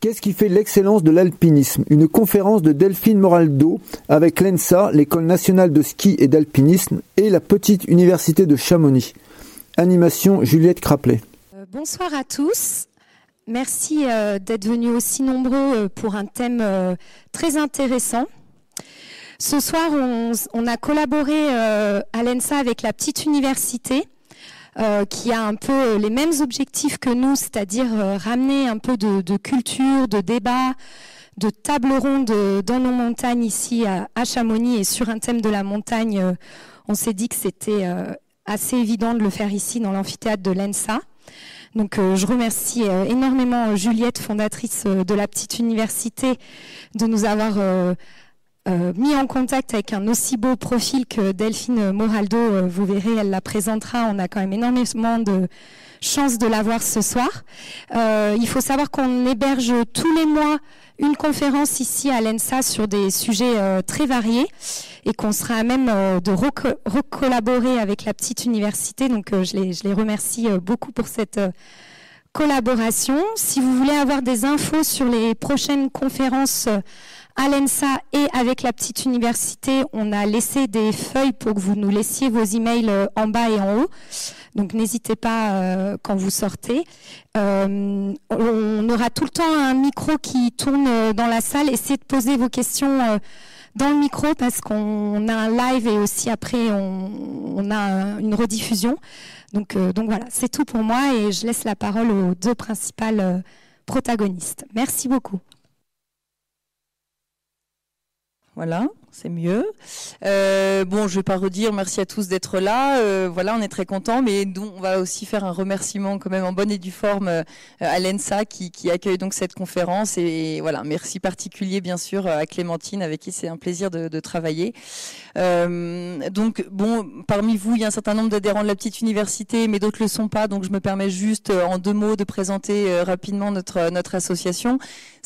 Qu'est-ce qui fait l'excellence de l'alpinisme? Une conférence de Delphine Moraldo avec l'ENSA, l'École nationale de ski et d'alpinisme, et la petite université de Chamonix. Animation Juliette Craplet. Euh, bonsoir à tous. Merci euh, d'être venus aussi nombreux euh, pour un thème très intéressant. Ce soir, on, a collaboré à l'ENSA avec la petite université euh, qui a un peu les mêmes objectifs que nous, c'est-à-dire euh, ramener un peu de, culture, de débat, de table ronde dans nos montagnes ici à, Chamonix et sur un thème de la montagne. Euh, on s'est dit que c'était assez évident de le faire ici dans l'amphithéâtre de l'ENSA. Donc je remercie énormément Juliette, fondatrice de la petite université, de nous avoir euh, mis en contact avec un aussi beau profil que Delphine Moraldo. Euh, vous verrez, elle la présentera. On a quand même énormément de chance de la voir ce soir. Euh, il faut savoir qu'on héberge tous les mois une conférence ici à l'ENSA sur des sujets très variés et qu'on sera à même de recollaborer avec la petite université. Donc je les, je les remercie beaucoup pour cette collaboration. Si vous voulez avoir des infos sur les prochaines conférences à l'ENSA et avec la petite université, on a laissé des feuilles pour que vous nous laissiez vos emails euh, en bas et en haut. Donc n'hésitez pas euh, quand vous sortez. Euh, on aura tout le temps un micro qui tourne dans la salle. Essayez de poser vos questions dans le micro parce qu'on a un live et aussi après on, a une rediffusion. Donc, donc voilà, c'est tout pour moi et je laisse la parole aux deux principales protagonistes. Merci beaucoup. Voilà c'est mieux. Euh, bon, je vais pas redire merci à tous d'être là. Euh, voilà, on est très contents, mais on va aussi faire un remerciement quand même en bonne et due forme euh, à l'ENSA qui, accueille donc cette conférence et, voilà, merci particulier bien sûr à Clémentine avec qui c'est un plaisir de, travailler. donc bon, parmi vous, il y a un certain nombre d'adhérents de la petite université, mais d'autres le sont pas. Donc je me permets juste en deux mots de présenter rapidement notre association.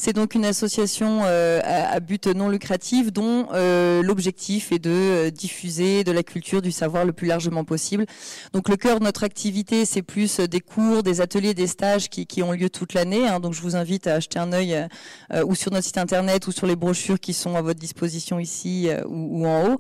C'est donc une association à, but non lucratif dont euh, l'objectif est de euh, diffuser de la culture, du savoir le plus largement possible. Donc le cœur de notre activité, c'est plus euh, des cours, des ateliers, des stages qui, ont lieu toute l'année. Hein. Donc je vous invite à acheter un œil ou sur notre site internet ou sur les brochures qui sont à votre disposition ici ou, en haut.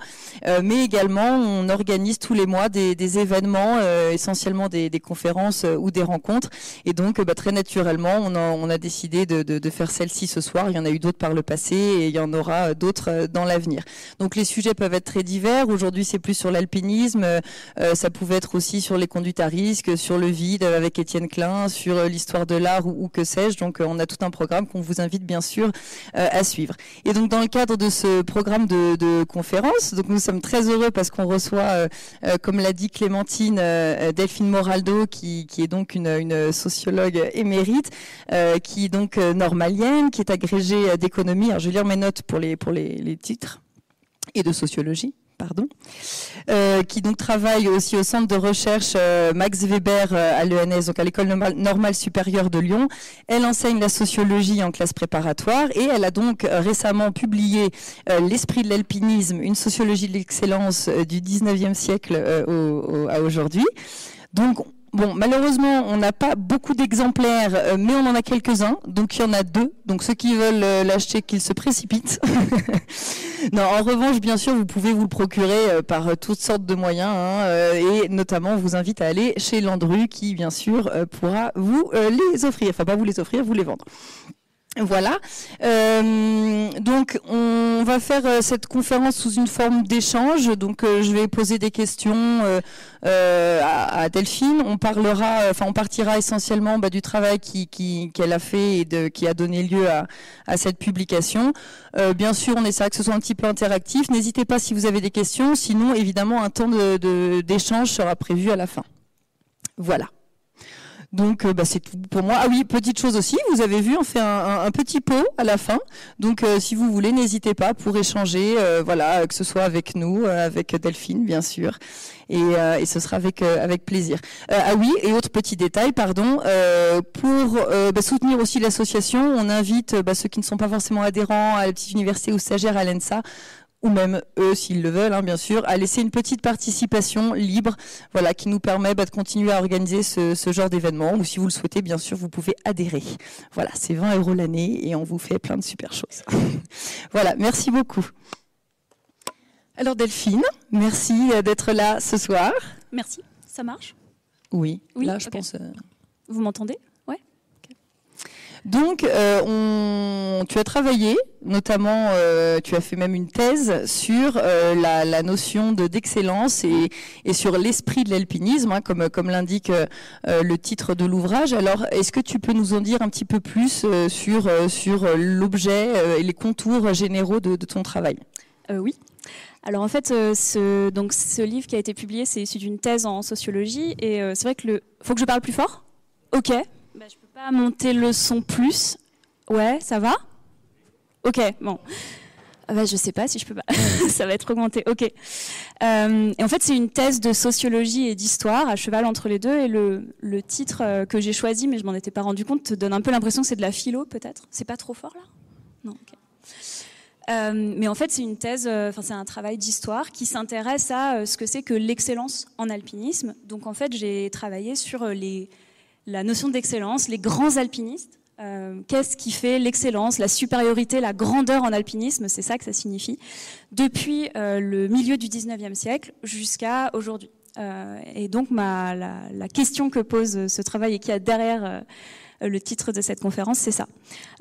mais également, on organise tous les mois des, événements, essentiellement des, conférences ou des rencontres. Et donc, bah, très naturellement, on a, décidé de, de faire celle-ci ce soir. Il y en a eu d'autres par le passé et il y en aura d'autres dans l'avenir. Donc les sujets peuvent être très divers. Aujourd'hui, c'est plus sur l'alpinisme. Euh, ça pouvait être aussi sur les conduites à risque, sur le vide avec Étienne Klein, sur euh, l'histoire de l'art ou, que sais-je. Donc euh, on a tout un programme qu'on vous invite bien sûr à suivre. Et donc dans le cadre de ce programme de, de conférence, donc nous sommes très heureux parce qu'on reçoit, comme l'a dit Clémentine, Delphine Moraldo, qui, qui est donc une, une sociologue émérite, qui est donc normalienne, qui est agrégée d'économie. Alors je vais lire mes notes pour les pour les, titres et de sociologie. Pardon, euh, qui donc travaille aussi au centre de recherche euh, Max Weber euh, à l'ENS, donc à l'école normale, supérieure de Lyon. Elle enseigne la sociologie en classe préparatoire et elle a donc récemment publié L'esprit de l'alpinisme, une sociologie de l'excellence du 19e siècle à aujourd'hui. Donc Bon, malheureusement, on n'a pas beaucoup d'exemplaires, euh, mais on en a quelques-uns. Donc il y en a deux. Donc ceux qui veulent euh, l'acheter, qu'ils se précipitent. non, en revanche, bien sûr, vous pouvez vous le procurer euh, par toutes sortes de moyens, hein, et notamment, on vous invite à aller chez Landru, qui bien sûr pourra vous les offrir. Enfin, pas vous les offrir, vous les vendre. Voilà. Euh, donc, on va faire euh, cette conférence sous une forme d'échange. Donc, euh, je vais poser des questions à, Delphine. On parlera, enfin, on partira essentiellement bah, du travail qu'elle a fait et de, qui a donné lieu à, cette publication. bien sûr, on essaiera que ce soit un petit peu interactif. N'hésitez pas si vous avez des questions. Sinon, évidemment, un temps d'échange sera prévu à la fin. Voilà. Donc euh, bah, c'est tout pour moi. Ah oui, petite chose aussi, vous avez vu, on fait un, petit pot à la fin. Donc euh, si vous voulez, n'hésitez pas pour échanger, euh, voilà, que ce soit avec nous, avec Delphine bien sûr, et, ce sera avec avec plaisir. ah oui, et autre petit détail, pardon, pour bah, soutenir aussi l'association, on invite bah, ceux qui ne sont pas forcément adhérents à la petite université ou stagiaires à l'ENSA ou même eux, s'ils le veulent, hein, bien sûr, à laisser une petite participation libre, voilà, qui nous permet bah, de continuer à organiser ce, ce genre d'événement. Ou si vous le souhaitez, bien sûr, vous pouvez adhérer. Voilà, c'est 20 euros l'année et on vous fait plein de super choses. voilà, merci beaucoup. Alors Delphine, merci d'être là ce soir. Merci, ça marche? Oui, Oui, là je pense. euh, Vous m'entendez? Donc, euh, on, tu as travaillé, notamment, euh, tu as fait même une thèse sur euh, la, notion de d'excellence et, sur l'esprit de l'alpinisme, hein, comme, l'indique le titre de l'ouvrage. Alors, est-ce que tu peux nous en dire un petit peu plus sur, l'objet et les contours généraux de, ton travail? Oui. Alors en fait, ce, donc, ce livre qui a été publié, c'est issu d'une thèse en sociologie. Et c'est vrai que le. Faut que je parle plus fort? Ok. Monter le son plus. Ouais, ça va? Ok, bon. Ah bah, je sais pas si je peux pas. ça va être augmenté. Ok. Euh, et en fait, c'est une thèse de sociologie et d'histoire à cheval entre les deux. Et le, le titre euh, que j'ai choisi, mais je m'en étais pas rendu compte, te donne un peu l'impression que c'est de la philo, peut-être? C'est pas trop fort là? Non. ok. Euh, mais en fait, c'est une thèse, enfin c'est un travail d'histoire qui s'intéresse à ce que c'est que l'excellence en alpinisme. Donc en fait, j'ai travaillé sur les, la notion d'excellence, les grands alpinistes. Euh, Qu'est-ce qui fait l'excellence, la supériorité, la grandeur en alpinisme C'est ça que ça signifie. Depuis euh, le milieu du 19e siècle jusqu'à aujourd'hui. Euh, et donc la, question que pose ce travail et qui a derrière le titre de cette conférence, c'est ça.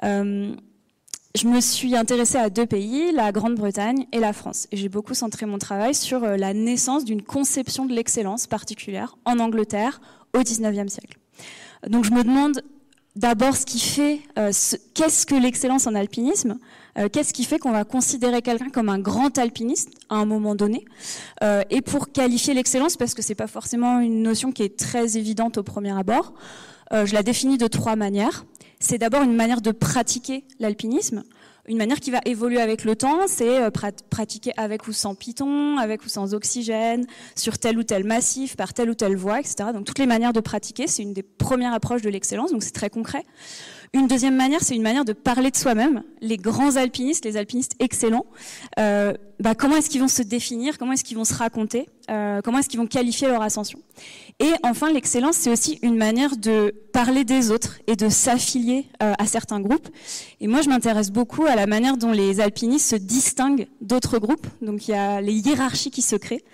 Je me suis intéressée à deux pays, la Grande-Bretagne et la France. Et j'ai beaucoup centré mon travail sur la naissance d'une conception de l'excellence particulière en Angleterre au XIXe siècle. Donc je me demande d'abord ce qui fait, euh, ce- qu'est-ce que l'excellence en alpinisme Euh, Qu'est-ce qui fait qu'on va considérer quelqu'un comme un grand alpiniste à un moment donné Euh, Et pour qualifier l'excellence, parce que c'est pas forcément une notion qui est très évidente au premier abord, je la définis de trois manières. C'est d'abord une manière de pratiquer l'alpinisme, une manière qui va évoluer avec le temps, c'est euh, prat- pratiquer avec ou sans piton, avec ou sans oxygène, sur tel ou tel massif, par telle ou telle voie, etc. Donc toutes les manières de pratiquer, c'est une des premières approches de l'excellence, donc c'est très concret. Une deuxième manière, c'est une manière de parler de soi-même. Les grands alpinistes, les alpinistes excellents, euh, bah, comment est-ce qu'ils vont se définir, comment est-ce qu'ils vont se raconter, euh, comment est-ce qu'ils vont qualifier leur ascension. Et enfin, l'excellence, c'est aussi une manière de parler des autres et de s'affilier euh, à certains groupes. Et moi, je m'intéresse beaucoup à la manière dont les alpinistes se distinguent d'autres groupes. Donc, il y a les hiérarchies qui se créent.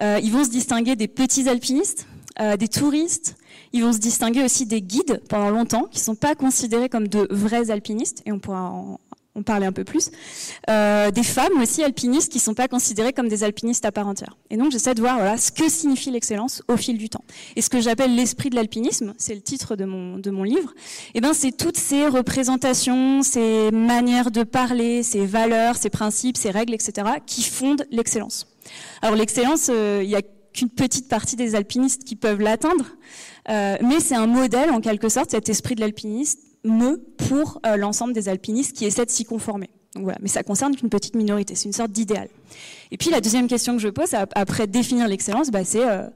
Ils vont se distinguer des petits alpinistes, euh, des touristes. Ils vont se distinguer aussi des guides pendant longtemps, qui ne sont pas considérés comme de vrais alpinistes. Et on pourra en, en parler un peu plus. Euh, des femmes aussi alpinistes qui ne sont pas considérées comme des alpinistes à part entière. Et donc j'essaie de voir voilà, ce que signifie l'excellence au fil du temps. Et ce que j'appelle l'esprit de l'alpinisme, c'est le titre de mon, de mon livre, et ben c'est toutes ces représentations, ces manières de parler, ces valeurs, ces principes, ces règles, etc., qui fondent l'excellence. Alors l'excellence, euh, il y a qu'une petite partie des alpinistes qui peuvent l'atteindre, euh, mais c'est un modèle en quelque sorte, cet esprit de l'alpinisme, pour euh, l'ensemble des alpinistes qui essaient de s'y conformer. Donc voilà, mais ça concerne qu'une petite minorité, c'est une sorte d'idéal. Et puis la deuxième question que je pose ap- après définir l'excellence, bah, c'est euh,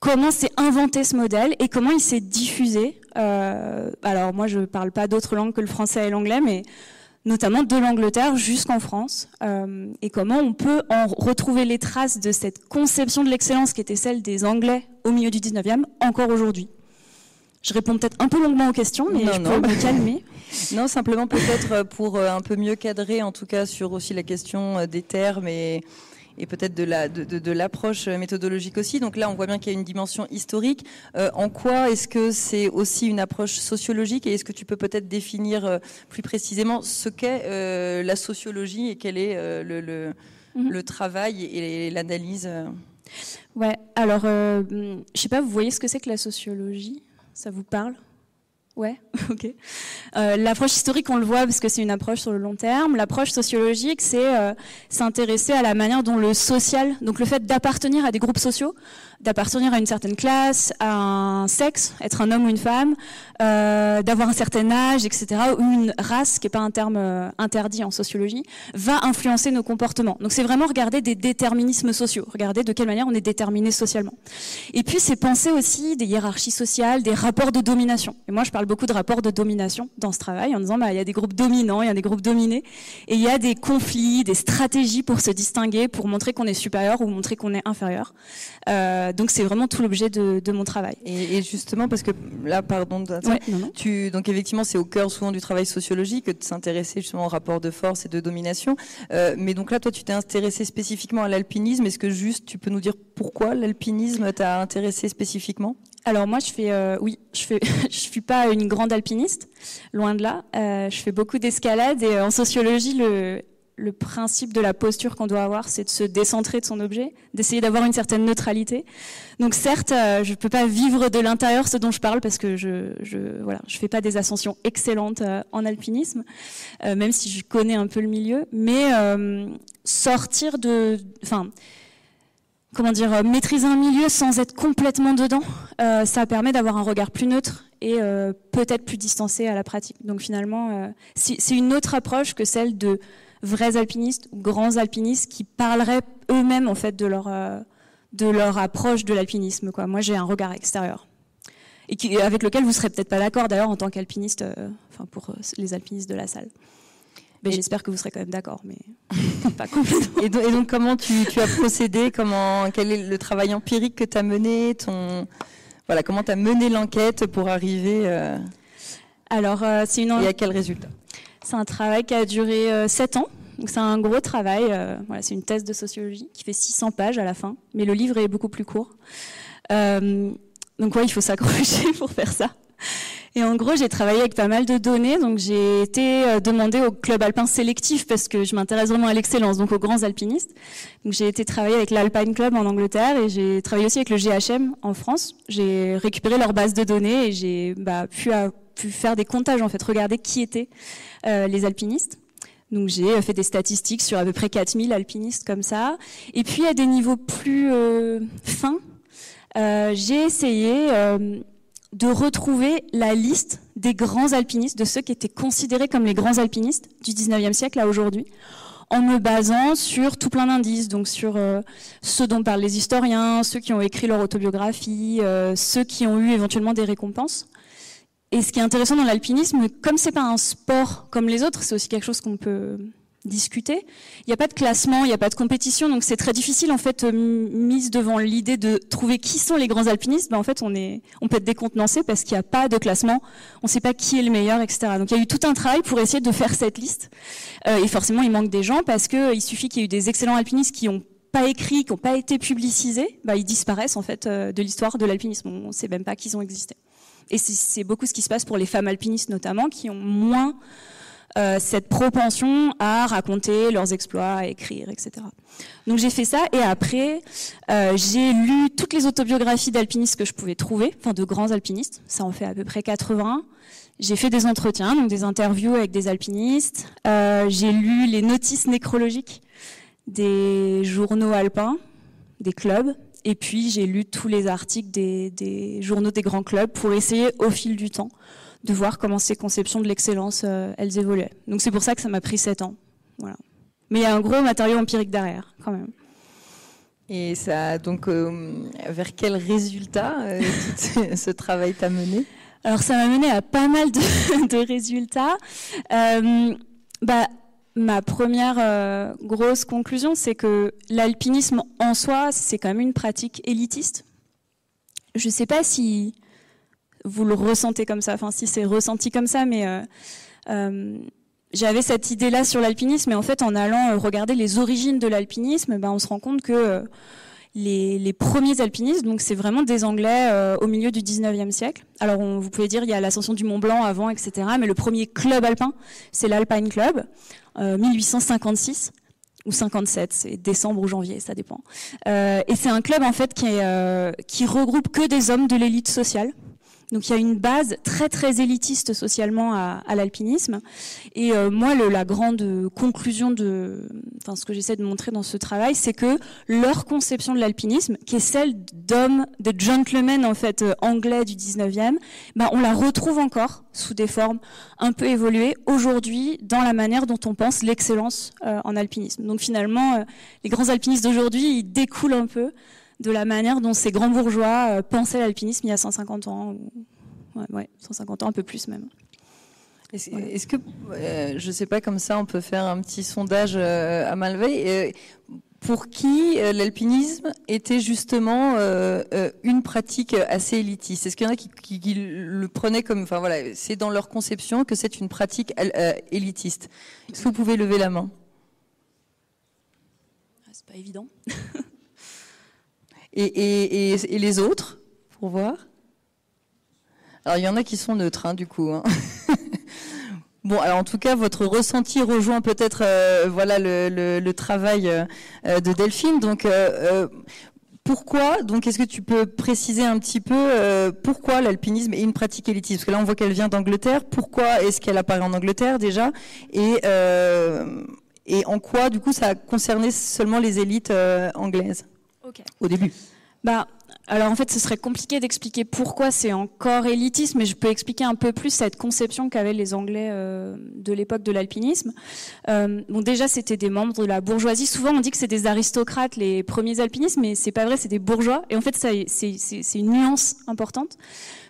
comment s'est inventé ce modèle et comment il s'est diffusé. Alors moi je parle pas d'autres langues que le français et l'anglais, mais notamment de l'Angleterre jusqu'en France, euh, et comment on peut en retrouver les traces de cette conception de l'excellence qui était celle des Anglais au milieu du 19e encore aujourd'hui. Je réponds peut-être un peu longuement aux questions, mais Non, je non. peux me calmer. Non, simplement peut-être pour euh, un peu mieux cadrer, en tout cas sur aussi la question euh, des termes et, et peut-être de la de, de- de l'approche méthodologique aussi. Donc là, on voit bien qu'il y a une dimension historique. Euh, en quoi est-ce que c'est aussi une approche sociologique et est-ce que tu peux peut-être définir euh, plus précisément ce qu'est euh, la sociologie et quel est euh, le, le, Mhm. le travail et l'analyse Ouais, alors, je sais pas, vous voyez ce que c'est que la sociologie? Ça vous parle? Ouais, ok. Euh, l'approche historique, on le voit parce que c'est une approche sur le long terme. L'approche sociologique, c'est euh, s'intéresser à la manière dont le social, donc le fait d'appartenir à des groupes sociaux, d'appartenir à une certaine classe, à un sexe, être un homme ou une femme, euh, d'avoir un certain âge, etc., ou une race, qui n'est pas un terme euh, interdit en sociologie, va influencer nos comportements. Donc c'est vraiment regarder des déterminismes sociaux, regarder de quelle manière on est déterminé socialement. Et puis c'est penser aussi des hiérarchies sociales, des rapports de domination. Et moi je parle beaucoup de rapports de domination dans ce travail, en disant bah il y a des groupes dominants, il y a des groupes dominés, et il y a des conflits, des stratégies pour se distinguer, pour montrer qu'on est supérieur ou montrer qu'on est inférieur. Euh, donc c'est vraiment tout l'objet de, de, mon travail. Et, et, justement parce que là, pardon, ouais, non, non. tu donc effectivement c'est au cœur souvent du travail sociologique de s'intéresser justement aux rapports de force et de domination. Euh, mais donc là, toi, tu t'es intéressé spécifiquement à l'alpinisme. Est-ce que juste tu peux nous dire pourquoi l'alpinisme t'a intéressé spécifiquement? Alors moi, je fais, euh, oui, je fais, je suis pas une grande alpiniste, loin de là. Euh, je fais beaucoup d'escalade et euh, en sociologie, le, le principe de la posture qu'on doit avoir, c'est de se décentrer de son objet, d'essayer d'avoir une certaine neutralité. Donc certes, euh, je peux pas vivre de l'intérieur ce dont je parle parce que je, je voilà, je fais pas des ascensions excellentes euh, en alpinisme, euh, même si je connais un peu le milieu, mais sortir de, enfin comment dire, maîtriser un milieu sans être complètement dedans, ça permet d'avoir un regard plus neutre et peut-être plus distancé à la pratique. Donc finalement, c'est une autre approche que celle de vrais alpinistes ou grands alpinistes qui parleraient eux-mêmes en fait de leur euh, de leur approche de l'alpinisme. Quoi. Moi, j'ai un regard extérieur et qui, avec lequel vous serez peut-être pas d'accord d'ailleurs en tant qu'alpiniste, euh, enfin pour les alpinistes de la salle. Mais j'espère que vous serez quand même d'accord, mais pas complètement. Et donc, et donc comment tu, tu, as procédé? Comment Quel est le travail empirique que tu as mené? Ton, voilà, Comment tu as mené l'enquête pour arriver euh... Alors, euh, c'est une... Et à quel résultat? C'est un travail qui a duré euh, 7 ans. Donc c'est un gros travail. Euh, voilà, c'est une thèse de sociologie qui fait 600 pages à la fin, mais le livre est beaucoup plus court. Euh, donc ouais, il faut s'accrocher pour faire ça. Et en gros, j'ai travaillé avec pas mal de données. Donc, j'ai été euh, demandée au club alpin sélectif parce que je m'intéresse vraiment à l'excellence, donc aux grands alpinistes. Donc, j'ai été travailler avec l'Alpine Club en Angleterre et j'ai travaillé aussi avec le GHM en France. J'ai récupéré leur base de données et j'ai bah, pu, pu faire des comptages, en fait, regarder qui étaient euh, les alpinistes. Donc j'ai fait des statistiques sur à peu près 4000 alpinistes comme ça. Et puis à des niveaux plus euh, fins, euh, j'ai essayé euh, de retrouver la liste des grands alpinistes, de ceux qui étaient considérés comme les grands alpinistes du 19e siècle à aujourd'hui, en me basant sur tout plein d'indices, donc sur euh, ceux dont parlent les historiens, ceux qui ont écrit leur autobiographie, euh, ceux qui ont eu éventuellement des récompenses. Et ce qui est intéressant dans l'alpinisme, comme c'est pas un sport comme les autres, c'est aussi quelque chose qu'on peut discuter. Il n'y a pas de classement, il n'y a pas de compétition, donc c'est très difficile en fait mise devant l'idée de trouver qui sont les grands alpinistes. Ben, en fait, on peut être décontenancé parce qu'il n'y a pas de classement, on ne sait pas qui est le meilleur, etc. Donc il y a eu tout un travail pour essayer de faire cette liste. Euh, et forcément, il manque des gens parce que il suffit qu'il y ait eu des excellents alpinistes qui ont pas écrit, qui n'ont pas été publicisés, ben, ils disparaissent en fait euh, de l'histoire de l'alpinisme. On ne sait même pas qu'ils ont existé. Et c'est beaucoup ce qui se passe pour les femmes alpinistes notamment, qui ont moins euh, cette propension à raconter leurs exploits, à écrire, etc. Donc j'ai fait ça et après euh, j'ai lu toutes les autobiographies d'alpinistes que je pouvais trouver, enfin de grands alpinistes, ça en fait à peu près 80. J'ai fait des entretiens, donc des interviews avec des alpinistes. Euh, j'ai lu les notices nécrologiques des journaux alpins, des clubs, et puis j'ai lu tous les articles des, des, journaux des grands clubs pour essayer au fil du temps de voir comment ces conceptions de l'excellence euh, elles évoluaient. Donc c'est pour ça que ça m'a pris sept ans. Voilà. Mais il y a un gros matériau empirique derrière quand même. Et ça, donc, euh, vers quel résultat euh, ce travail t'a mené? Alors ça m'a mené à pas mal de, de résultats. Euh, bah, ma première euh, grosse conclusion, c'est que l'alpinisme en soi, c'est quand même une pratique élitiste. Je ne sais pas si vous le ressentez comme ça, enfin si c'est ressenti comme ça, mais euh, euh, j'avais cette idée-là sur l'alpinisme, et en fait, en allant regarder les origines de l'alpinisme, ben, on se rend compte que les, premiers alpinistes, donc c'est vraiment des Anglais euh, au milieu du 19e siècle. Alors on, vous pouvez dire il y a l'ascension du Mont Blanc avant, etc. Mais le premier club alpin, c'est l'Alpine Club, euh, 1856 ou 57, c'est décembre ou janvier, ça dépend. Euh, et c'est un club en fait euh, qui regroupe que des hommes de l'élite sociale. Donc il y a une base très très élitiste socialement à, à l'alpinisme. Et euh, moi, le, la grande conclusion de, enfin ce que j'essaie de montrer dans ce travail, c'est que leur conception de l'alpinisme, qui est celle d'hommes, de gentlemen en fait euh, anglais du 19e, ben, on la retrouve encore sous des formes un peu évoluées aujourd'hui dans la manière dont on pense l'excellence euh, en alpinisme. Donc finalement, euh, les grands alpinistes d'aujourd'hui, ils découlent un peu de la manière dont ces grands bourgeois euh, pensaient l'alpinisme il y a 150 ans ou, ouais, 150 ans, un peu plus même. Est-ce que, je ne sais pas, comme ça, on peut faire un petit sondage à Malveille pour qui euh, l'alpinisme était justement euh, euh, une pratique assez élitiste? Est-ce qu'il y en a qui, le prenaient comme, enfin voilà, c'est dans leur conception que c'est une pratique élitiste Est-ce que vous pouvez lever la main? Ah, C'est pas évident. et, les autres, pour voir Alors il y en a qui sont neutres, hein, du coup. Hein. Bon, alors en tout cas, votre ressenti rejoint peut-être euh, voilà le, travail euh, de Delphine. Donc, euh, pourquoi Donc, est-ce que tu peux préciser un petit peu pourquoi l'alpinisme est une pratique élitiste? Parce que là, on voit qu'elle vient d'Angleterre. Pourquoi est-ce qu'elle apparaît en Angleterre déjà? Et et en quoi, du coup, ça a concerné seulement les élites anglaises? Au début bah, alors en fait, ce serait compliqué d'expliquer pourquoi c'est encore élitiste, mais je peux expliquer un peu plus cette conception qu'avaient les Anglais euh, de l'époque de l'alpinisme. Euh, bon, déjà, c'était des membres de la bourgeoisie. Souvent, on dit que c'est des aristocrates les premiers alpinistes, mais c'est pas vrai, c'est des bourgeois. Et en fait, c'est une nuance importante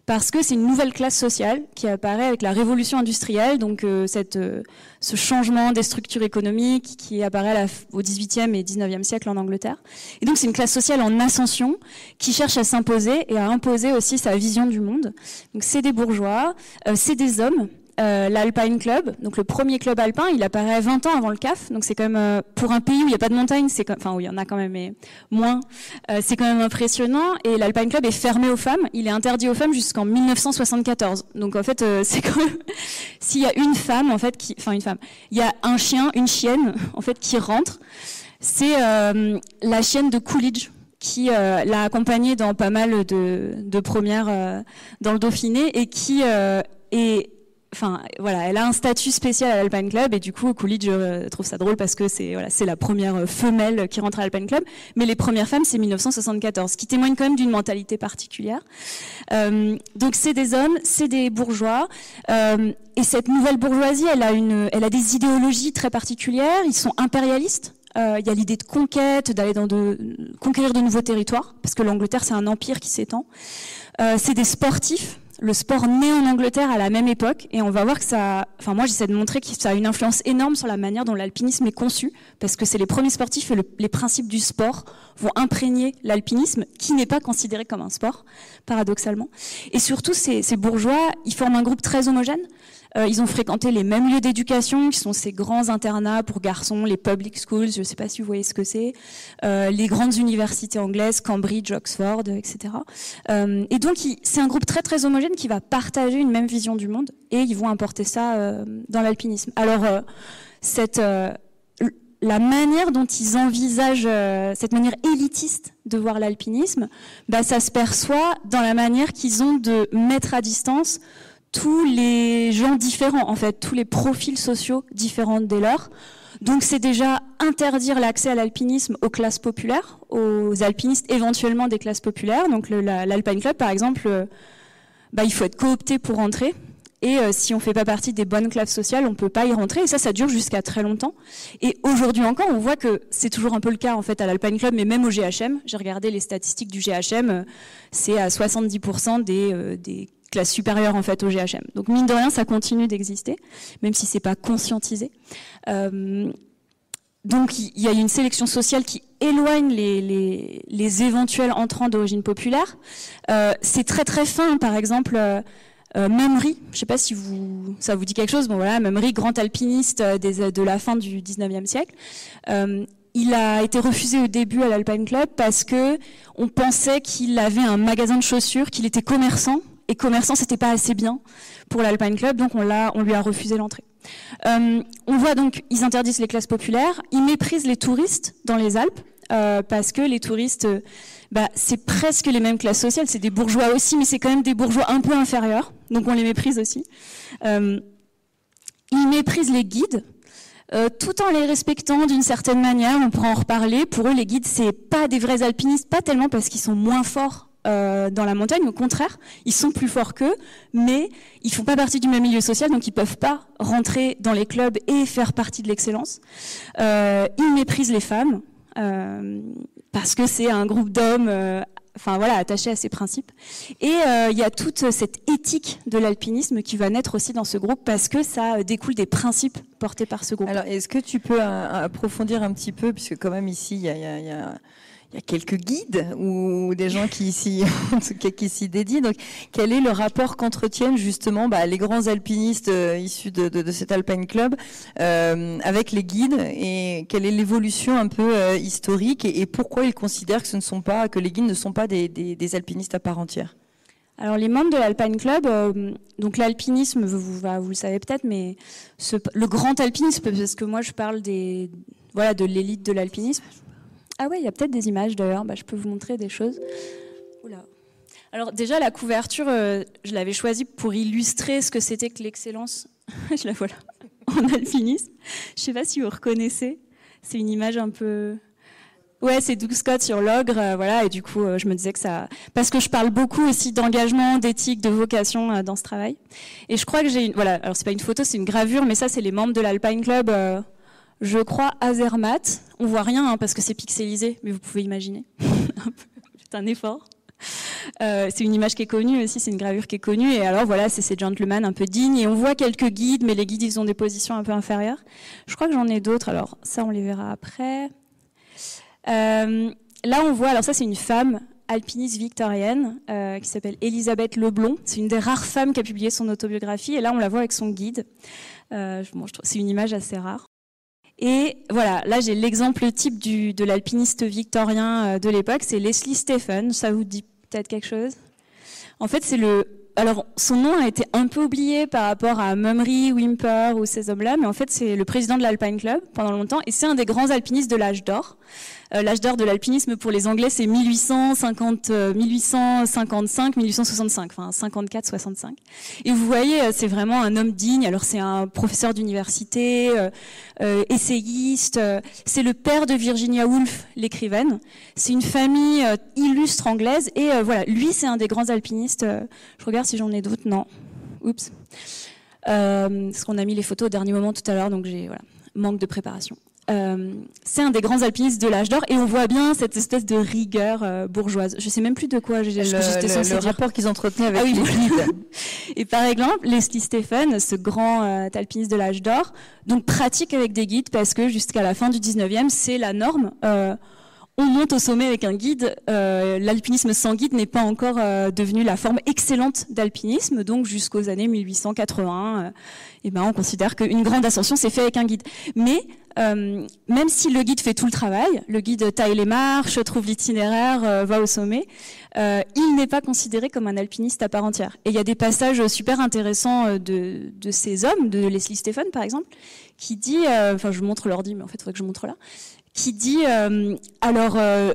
parce que c'est une nouvelle classe sociale qui apparaît avec la révolution industrielle, donc euh, cette, euh, ce changement des structures économiques qui apparaît au XVIIIe et XIXe siècle en Angleterre. Et donc c'est une classe sociale en ascension qui cherche à s'imposer et à imposer aussi sa vision du monde. Donc c'est des bourgeois, euh, c'est des hommes euh, l'Alpine Club, donc le premier club alpin, il apparaît 20 ans avant le CAF, donc c'est quand même euh, pour un pays où il n'y a pas de montagne, c'est enfin où il y en a quand même mais moins, euh, c'est quand même impressionnant. Et l'Alpine Club est fermé aux femmes, il est interdit aux femmes jusqu'en 1974. Donc en fait, c'est quand même s'il y a une femme en fait qui, enfin une femme, il y a un chien, une chienne en fait qui rentre, c'est la chienne de Coolidge qui l'a accompagné dans pas mal de, de premières dans le Dauphiné et qui est enfin voilà, elle a un statut spécial à l'Alpine Club et du coup Coolidge je trouve ça drôle parce que c'est voilà, c'est la première femelle qui rentre à l'Alpine Club, mais les premières femmes c'est 1974, ce qui témoigne quand même d'une mentalité particulière. Euh, donc c'est des hommes, c'est des bourgeois euh, et cette nouvelle bourgeoisie, elle a une, elle a des idéologies très particulières. Ils sont impérialistes. Euh, il y a l'idée de conquête, d'aller dans de conquérir de nouveaux territoires, parce que l'Angleterre c'est un empire qui s'étend. Euh, c'est des sportifs le sport né en Angleterre à la même époque et on va voir que ça, enfin moi j'essaie de montrer que ça a une influence énorme sur la manière dont l'alpinisme est conçu parce que c'est les premiers sportifs et les principes du sport vont imprégner l'alpinisme qui n'est pas considéré comme un sport paradoxalement. Et surtout ces bourgeois ils forment un groupe très homogène euh, ils ont fréquenté les mêmes lieux d'éducation, qui sont ces grands internats pour garçons, les public schools, je ne sais pas si vous voyez ce que c'est, euh, les grandes universités anglaises, Cambridge, Oxford, etc. Euh, et donc, c'est un groupe très très homogène qui va partager une même vision du monde et ils vont importer ça dans l'alpinisme. Alors, la manière dont ils envisagent cette manière élitiste de voir l'alpinisme, bah, ça se perçoit dans la manière qu'ils ont de mettre à distance tous les gens différents, en fait, tous les profils sociaux différents des leurs. Donc c'est déjà interdire l'accès à l'alpinisme aux classes populaires, aux alpinistes éventuellement des classes populaires. Donc l'Alpine Club, par exemple, euh, bah, il faut être coopté pour rentrer. Et euh, si on fait pas partie des bonnes classes sociales, on peut pas y rentrer. Et ça, ça dure jusqu'à très longtemps. Et aujourd'hui encore, on voit que c'est toujours un peu le cas en fait à l'Alpine Club, mais même au GHM. J'ai regardé les statistiques du GHM, euh, c'est à 70% des, des classe supérieure en fait au GHM. Donc mine de rien, ça continue d'exister, même si c'est pas conscientisé. Euh, donc il y a une sélection sociale qui éloigne les, éventuels entrants d'origine populaire. Euh, c'est très très fin, par exemple. Euh, euh je ne sais pas si vous, ça vous dit quelque chose. Bon voilà, Memri, grand alpiniste de la fin du 19e siècle. il a été refusé au début à l'Alpine Club parce que on pensait qu'il avait un magasin de chaussures, qu'il était commerçant et commerçant, c'était pas assez bien pour l'Alpine Club, donc on, l'a, on lui a refusé l'entrée. Euh, on voit donc, ils interdisent les classes populaires, ils méprisent les touristes dans les Alpes, euh, parce que les touristes, bah, c'est presque les mêmes classes sociales, c'est des bourgeois aussi, mais c'est quand même des bourgeois un peu inférieurs, donc on les méprise aussi. Euh, ils méprisent les guides, euh, tout en les respectant d'une certaine manière, on pourra en reparler. Pour eux, les guides, c'est pas des vrais alpinistes, pas tellement parce qu'ils sont moins forts euh, dans la montagne. Au contraire, ils sont plus forts qu'eux, mais ils font pas partie du même milieu social, donc ils peuvent pas rentrer dans les clubs et faire partie de l'excellence. Euh, ils méprisent les femmes euh, parce que c'est un groupe d'hommes enfin voilà, attaché à ses principes. Et il y a toute cette éthique de l'alpinisme qui va naître aussi dans ce groupe parce que ça découle des principes portés par ce groupe. Alors, est-ce que tu peux approfondir un petit peu, puisque quand même ici, il y a quelques guides ou des gens qui s'y qui s'y dédient. Quel est le rapport qu'entretiennent justement bah, les grands alpinistes euh, issus de, cet Alpine Club euh, avec les guides? Et quelle est l'évolution un peu euh, historique et, pourquoi ils considèrent que ce ne sont pas que les guides ne sont pas des, alpinistes à part entière? Alors les membres de l'Alpine Club, donc l'alpinisme, vous, vous, le savez peut-être, mais le grand alpinisme, parce que moi je parle des, voilà, de l'élite de l'alpinisme. Ah ouais, il y a peut-être des images d'ailleurs. Bah, je peux vous montrer des choses. Oula. Alors déjà, la couverture, euh, je l'avais choisie pour illustrer ce que c'était que l'excellence. je la vois là, en alpinisme. Je sais pas si vous reconnaissez. C'est une image un peu... Ouais, c'est Doug Scott sur l'ogre, euh, voilà, et du coup, euh, je me disais que ça, parce que je parle beaucoup aussi d'engagement, d'éthique, de vocation dans ce travail. Et je crois que j'ai une, voilà, alors c'est pas une photo, c'est une gravure, mais ça, c'est les membres de l'Alpine Club je crois Azermat. On voit rien hein, parce que c'est pixelisé, mais vous pouvez imaginer. c'est un effort. Euh, c'est une image qui est connue aussi, c'est une gravure qui est connue. Et alors voilà, c'est ces gentlemen un peu dignes. Et on voit quelques guides, mais les guides, ils ont des positions un peu inférieures. Je crois que j'en ai d'autres. Alors ça, on les verra après. Euh, là, on voit, alors ça, c'est une femme alpiniste victorienne euh, qui s'appelle Elisabeth Leblon. C'est une des rares femmes qui a publié son autobiographie. Et là, on la voit avec son guide. C'est une image assez rare. Et voilà, là j'ai l'exemple type de l'alpiniste victorien euh, de l'époque, c'est Leslie Stephen. Ça vous dit peut-être quelque chose? En fait, c'est le. Alors, son nom a été un peu oublié par rapport à Mummery, Wimper ou ces hommes-là, mais en fait, c'est le président de l'Alpine Club pendant longtemps, et c'est un des grands alpinistes de l'âge d'or. Euh, l'âge d'or de l'alpinisme pour les Anglais, c'est 1850, 1855, 1865, enfin 54, 65. Et vous voyez, euh, c'est vraiment un homme digne. Alors c'est un professeur d'université, euh, essayiste. c'est le père de Virginia Woolf, l'écrivaine. C'est une famille illustre anglaise. Et voilà, lui, c'est un des grands alpinistes. je regarde si j'en ai d'autres. Non. Oups. parce qu'on a mis les photos au dernier moment tout à l'heure, donc j'ai voilà, manque de préparation. Euh, c'est un des grands alpinistes de l'âge d'or et on voit bien cette espèce de rigueur euh, bourgeoise. Je sais même plus de quoi j'étais censée le, le rapport qu'ils entretenaient avec ah, oui, les guides. et par exemple, Leslie Stephen, ce grand euh, alpiniste de l'âge d'or, donc pratique avec des guides parce que jusqu'à la fin du 19e, c'est la norme. Euh, on monte au sommet avec un guide. Euh, l'alpinisme sans guide n'est pas encore euh, devenu la forme excellente d'alpinisme. Donc jusqu'aux années 1880, euh, eh ben, on considère qu'une grande ascension s'est fait avec un guide. Mais même si le guide fait tout le travail, le guide taille les marches, trouve l'itinéraire, va au sommet, il n'est pas considéré comme un alpiniste à part entière. Et il y a des passages super intéressants de, de ces hommes, de Leslie Stephen par exemple, qui dit, enfin je montre l'ordi, mais en fait il faudrait que je montre là, qui dit euh, alors euh,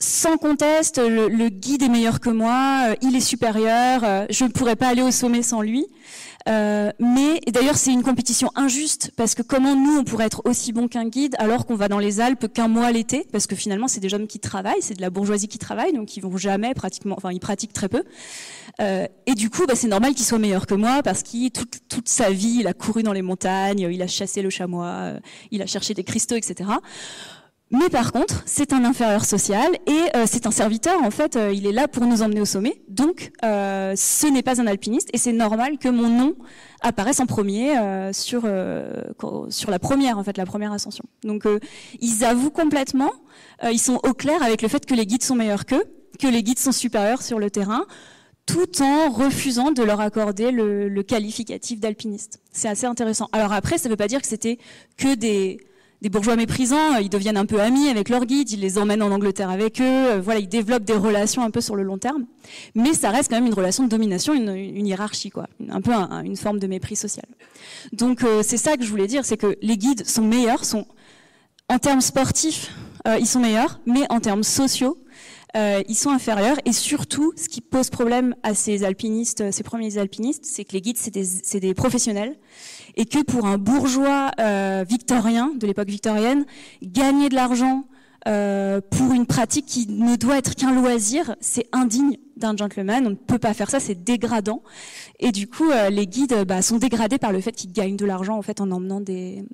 sans conteste, le, guide est meilleur que moi, euh, il est supérieur, je ne pourrais pas aller au sommet sans lui. mais d'ailleurs, c'est une compétition injuste parce que comment nous on pourrait être aussi bon qu'un guide alors qu'on va dans les Alpes qu'un mois l'été? Parce que finalement, c'est des hommes qui travaillent, c'est de la bourgeoisie qui travaille, donc ils vont jamais pratiquement, enfin ils pratiquent très peu. et du coup, bah, c'est normal qu'il soit meilleur que moi parce qu'il toute, toute sa vie, il a couru dans les montagnes, il a chassé le chamois, il a cherché des cristaux, etc. Mais par contre, c'est un inférieur social et euh, c'est un serviteur. En fait, euh, il est là pour nous emmener au sommet. Donc, euh, ce n'est pas un alpiniste et c'est normal que mon nom apparaisse en premier sur sur la première en fait la première ascension. Donc, ils avouent complètement, ils sont au clair avec le fait que les guides sont meilleurs qu'eux, que les guides sont supérieurs sur le terrain, tout en refusant de leur accorder le, le qualificatif d'alpiniste. C'est assez intéressant. Alors après, ça ne veut pas dire que c'était que des des bourgeois méprisants, euh, ils deviennent un peu amis avec leurs guides, ils les emmènent en Angleterre avec eux, euh, voilà, ils développent des relations un peu sur le long terme. Mais ça reste quand même une relation de domination, une, hiérarchie, quoi, un peu une forme de mépris social. Donc euh, c'est ça que je voulais dire, c'est que les guides sont meilleurs, sont en termes sportifs, ils sont meilleurs, mais en termes sociaux, ils sont inférieurs. Et surtout, ce qui pose problème à ces alpinistes, ces premiers alpinistes, c'est que les guides, c'est des, des professionnels et que pour un bourgeois euh, victorien de l'époque victorienne, gagner de l'argent euh, pour une pratique qui ne doit être qu'un loisir, c'est indigne d'un gentleman. On ne peut pas faire ça, c'est dégradant. Et du coup, euh, les guides bah, sont dégradés par le fait qu'ils gagnent de l'argent en fait en emmenant des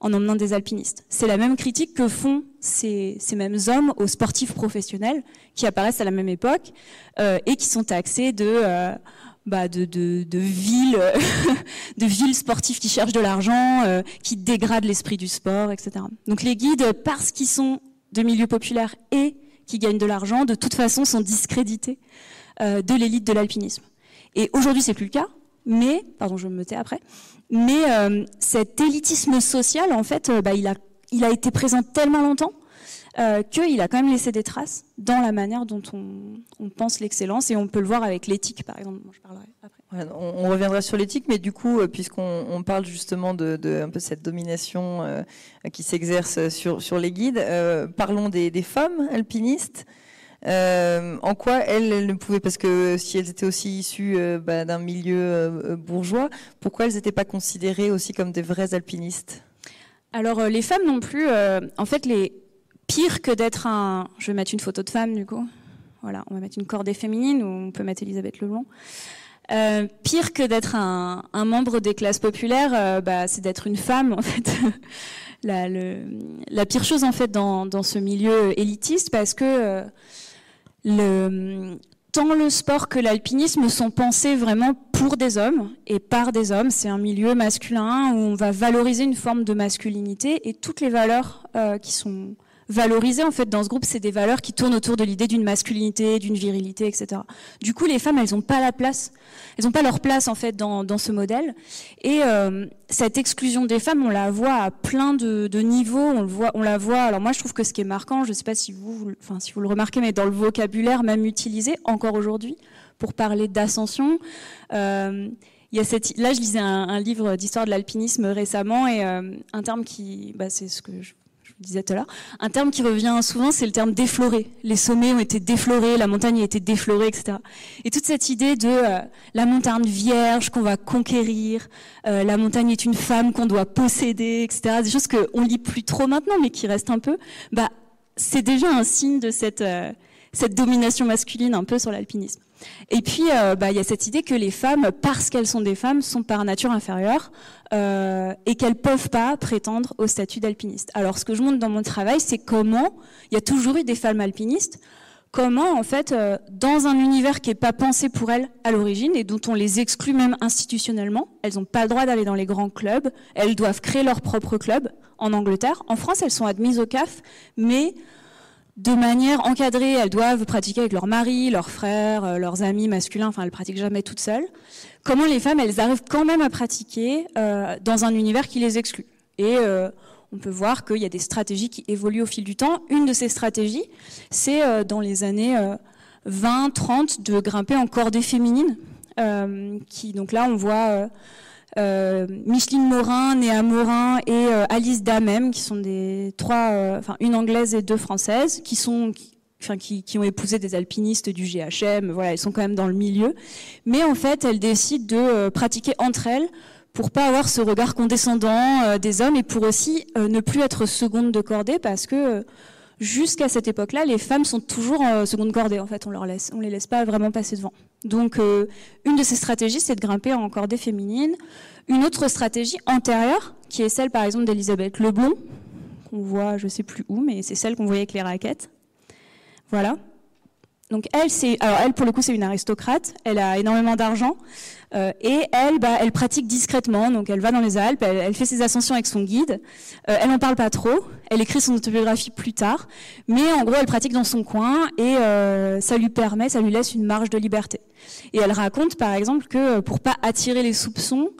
en emmenant des alpinistes. C'est la même critique que font ces, ces mêmes hommes aux sportifs professionnels qui apparaissent à la même époque euh, et qui sont taxés de euh, bah, de, de, de villes, de villes sportives qui cherchent de l'argent, euh, qui dégradent l'esprit du sport, etc. Donc les guides, parce qu'ils sont de milieux populaires et qui gagnent de l'argent, de toute façon, sont discrédités euh, de l'élite de l'alpinisme. Et aujourd'hui, c'est plus le cas. Mais, pardon, je me tais après. Mais euh, cet élitisme social, en fait, euh, bah, il a, il a été présent tellement longtemps euh, qu'il a quand même laissé des traces dans la manière dont on, on pense l'excellence et on peut le voir avec l'éthique, par exemple. Moi, je parlerai après. Voilà, on, on reviendra sur l'éthique, mais du coup, euh, puisqu'on on parle justement de, de un peu cette domination euh, qui s'exerce sur, sur les guides, euh, parlons des, des femmes alpinistes. Euh, en quoi elles, elles ne pouvaient, parce que si elles étaient aussi issues euh, bah, d'un milieu euh, bourgeois, pourquoi elles n'étaient pas considérées aussi comme des vraies alpinistes? Alors, les femmes non plus, en fait, les pire que d'être un. Je vais mettre une photo de femme, du coup. Voilà, on va mettre une cordée féminine ou on peut mettre Elisabeth Leblond. Euh, pire que d'être un, membre des classes populaires, euh, bah, c'est d'être une femme en fait. la, pire chose en fait dans, ce milieu élitiste parce que euh, tant le sport que l'alpinisme sont pensés vraiment pour des hommes et par des hommes. C'est un milieu masculin où on va valoriser une forme de masculinité et toutes les valeurs qui sont valorisées en fait dans ce groupe, c'est des valeurs qui tournent autour de l'idée d'une masculinité, d'une virilité, etc. Du coup, les femmes, elles n'ont pas la place, elles n'ont pas leur place en fait dans, dans ce modèle. Et euh, cette exclusion des femmes, on la voit à plein de, niveaux. On le voit, on la voit. Alors moi, je trouve que ce qui est marquant, je ne sais pas si vous, enfin si vous le remarquez, mais dans le vocabulaire même utilisé encore aujourd'hui pour parler d'ascension. Euh, il y a cette, là, je lisais un, livre d'histoire de l'alpinisme récemment et euh, un terme qui, bah, c'est ce que disais tout à l'heure, un terme qui revient souvent, c'est le terme défloré. Les sommets ont été déflorés, la montagne a été déflorée, etc. Et toute cette idée de euh, la montagne vierge qu'on va conquérir, euh, la montagne est une femme qu'on doit posséder, etc. Des choses qu'on lit plus trop maintenant, mais qui restent un peu. Bah, c'est déjà un signe de cette euh, cette domination masculine un peu sur l'alpinisme. Et puis, euh, bah, il y a cette idée que les femmes, parce qu'elles sont des femmes, sont par nature inférieures euh, et qu'elles peuvent pas prétendre au statut d'alpiniste. Alors, ce que je montre dans mon travail, c'est comment il y a toujours eu des femmes alpinistes. Comment, en fait, euh, dans un univers qui n'est pas pensé pour elles à l'origine et dont on les exclut même institutionnellement, elles n'ont pas le droit d'aller dans les grands clubs, elles doivent créer leur propre club en Angleterre. En France, elles sont admises au CAF, mais de manière encadrée, elles doivent pratiquer avec leur mari, leurs frères, euh, leurs amis masculins, enfin elles pratiquent jamais toutes seules. Comment les femmes, elles arrivent quand même à pratiquer euh, dans un univers qui les exclut? Et euh, on peut voir qu'il y a des stratégies qui évoluent au fil du temps. Une de ces stratégies, c'est dans les années 20, 30 de grimper en cordée féminine. Qui donc là on voit Micheline Morin, Néa Morin et euh, Alice Damem, qui sont des trois, euh, enfin une anglaise et deux françaises, qui sont Enfin, qui, qui, ont épousé des alpinistes du GHM, voilà, elles sont quand même dans le milieu. Mais en fait, elles décident de euh, pratiquer entre elles pour pas avoir ce regard condescendant euh, des hommes et pour aussi euh, ne plus être seconde de cordée parce que jusqu'à cette époque-là, les femmes sont toujours en seconde cordée. En fait, on leur laisse, on les laisse pas vraiment passer devant. Donc, euh, une de ces stratégies, c'est de grimper en cordée féminine. Une autre stratégie antérieure, qui est celle, par exemple, d'Elisabeth Leblond, qu'on voit, je sais plus où, mais c'est celle qu'on voyait avec les raquettes. Voilà. Donc elle pour le coup, c'est une aristocrate. Elle a énormément d'argent euh, et elle, bah, elle pratique discrètement. Donc elle va dans les Alpes, elle, fait ses ascensions avec son guide. Euh, elle en parle pas trop. Elle écrit son autobiographie plus tard, mais en gros, elle pratique dans son coin et euh, ça lui permet, ça lui laisse une marge de liberté. Et elle raconte, par exemple, que pour pas attirer les soupçons,